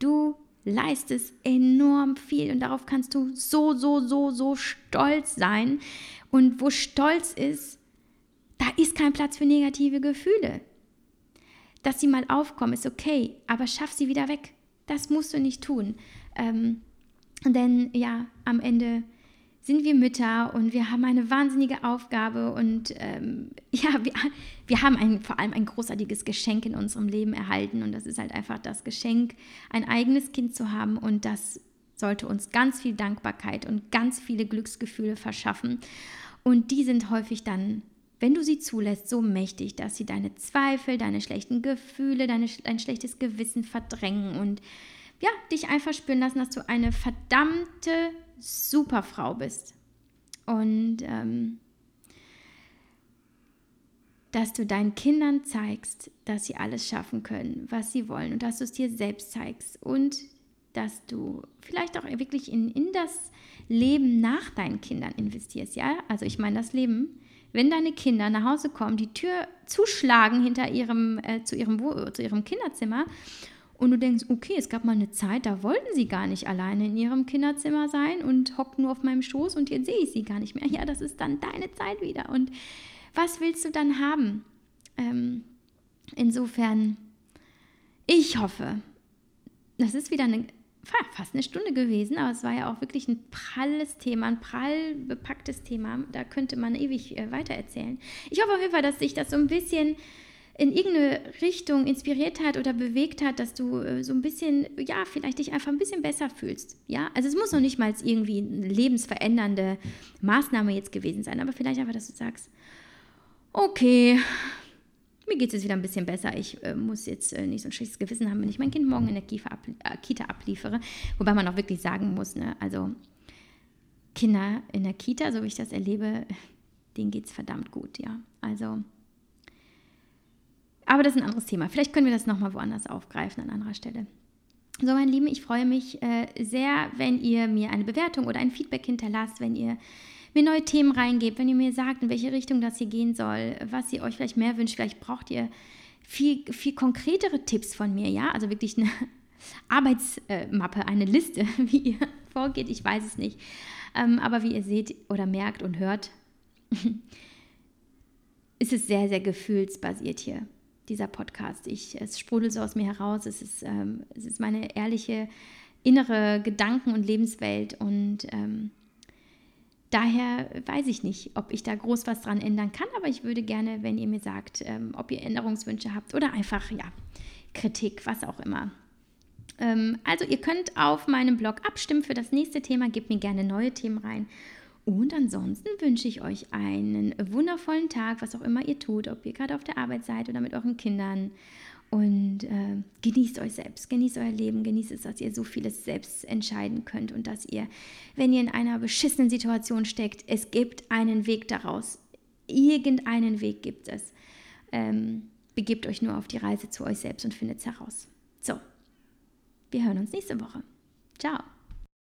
Du leistest enorm viel und darauf kannst du so, so, so, so stolz sein. Und wo Stolz ist, da ist kein Platz für negative Gefühle. Dass sie mal aufkommen, ist okay, aber schaff sie wieder weg. Das musst du nicht tun. Ähm, denn ja, am Ende sind wir Mütter und wir haben eine wahnsinnige Aufgabe und ähm, (laughs) ja, wir, wir haben ein, vor allem ein großartiges Geschenk in unserem Leben erhalten und das ist halt einfach das Geschenk, ein eigenes Kind zu haben und das sollte uns ganz viel Dankbarkeit und ganz viele Glücksgefühle verschaffen. Und die sind häufig dann wenn du sie zulässt, so mächtig, dass sie deine Zweifel, deine schlechten Gefühle, deine, dein schlechtes Gewissen verdrängen und ja, dich einfach spüren lassen, dass du eine verdammte super Frau bist. Und ähm, dass du deinen Kindern zeigst, dass sie alles schaffen können, was sie wollen und dass du es dir selbst zeigst und dass du vielleicht auch wirklich in, in das Leben nach deinen Kindern investierst. Ja, also ich meine das Leben. Wenn deine Kinder nach Hause kommen, die Tür zuschlagen hinter ihrem, äh, zu, ihrem, zu ihrem Kinderzimmer und du denkst, okay, es gab mal eine Zeit, da wollten sie gar nicht alleine in ihrem Kinderzimmer sein und hockten nur auf meinem Schoß und jetzt sehe ich sie gar nicht mehr. Ja, das ist dann deine Zeit wieder. Und was willst du dann haben? Ähm, insofern, ich hoffe, das ist wieder eine fast eine Stunde gewesen, aber es war ja auch wirklich ein pralles Thema, ein prall bepacktes Thema. Da könnte man ewig äh, weiter erzählen. Ich hoffe auf jeden Fall, dass sich das so ein bisschen in irgendeine Richtung inspiriert hat oder bewegt hat, dass du äh, so ein bisschen, ja, vielleicht dich einfach ein bisschen besser fühlst. Ja, also es muss noch nicht mal irgendwie eine lebensverändernde Maßnahme jetzt gewesen sein, aber vielleicht einfach, dass du sagst, okay, mir geht es jetzt wieder ein bisschen besser. Ich äh, muss jetzt äh, nicht so ein schlechtes Gewissen haben, wenn ich mein Kind morgen in der ablie äh, Kita abliefere. Wobei man auch wirklich sagen muss, ne, also Kinder in der Kita, so wie ich das erlebe, denen geht es verdammt gut, ja. Also aber das ist ein anderes Thema. Vielleicht können wir das nochmal woanders aufgreifen, an anderer Stelle. So, meine Lieben, ich freue mich äh, sehr, wenn ihr mir eine Bewertung oder ein Feedback hinterlasst, wenn ihr mir neue Themen reingebt, wenn ihr mir sagt, in welche Richtung das hier gehen soll, was ihr euch vielleicht mehr wünscht. Vielleicht braucht ihr viel, viel konkretere Tipps von mir, ja? Also wirklich eine (laughs) Arbeitsmappe, eine Liste, (laughs) wie ihr vorgeht. Ich weiß es nicht. Ähm, aber wie ihr seht oder merkt und hört, (laughs) ist es sehr, sehr gefühlsbasiert hier dieser Podcast. Ich, es sprudelt so aus mir heraus. Es ist, ähm, es ist meine ehrliche innere Gedanken- und Lebenswelt. Und ähm, daher weiß ich nicht, ob ich da groß was dran ändern kann. Aber ich würde gerne, wenn ihr mir sagt, ähm, ob ihr Änderungswünsche habt oder einfach, ja, Kritik, was auch immer. Ähm, also ihr könnt auf meinem Blog abstimmen für das nächste Thema. Gebt mir gerne neue Themen rein. Und ansonsten wünsche ich euch einen wundervollen Tag, was auch immer ihr tut, ob ihr gerade auf der Arbeit seid oder mit euren Kindern. Und äh, genießt euch selbst, genießt euer Leben, genießt es, dass ihr so vieles selbst entscheiden könnt und dass ihr, wenn ihr in einer beschissenen Situation steckt, es gibt einen Weg daraus. Irgendeinen Weg gibt es. Ähm, begebt euch nur auf die Reise zu euch selbst und findet es heraus. So, wir hören uns nächste Woche. Ciao.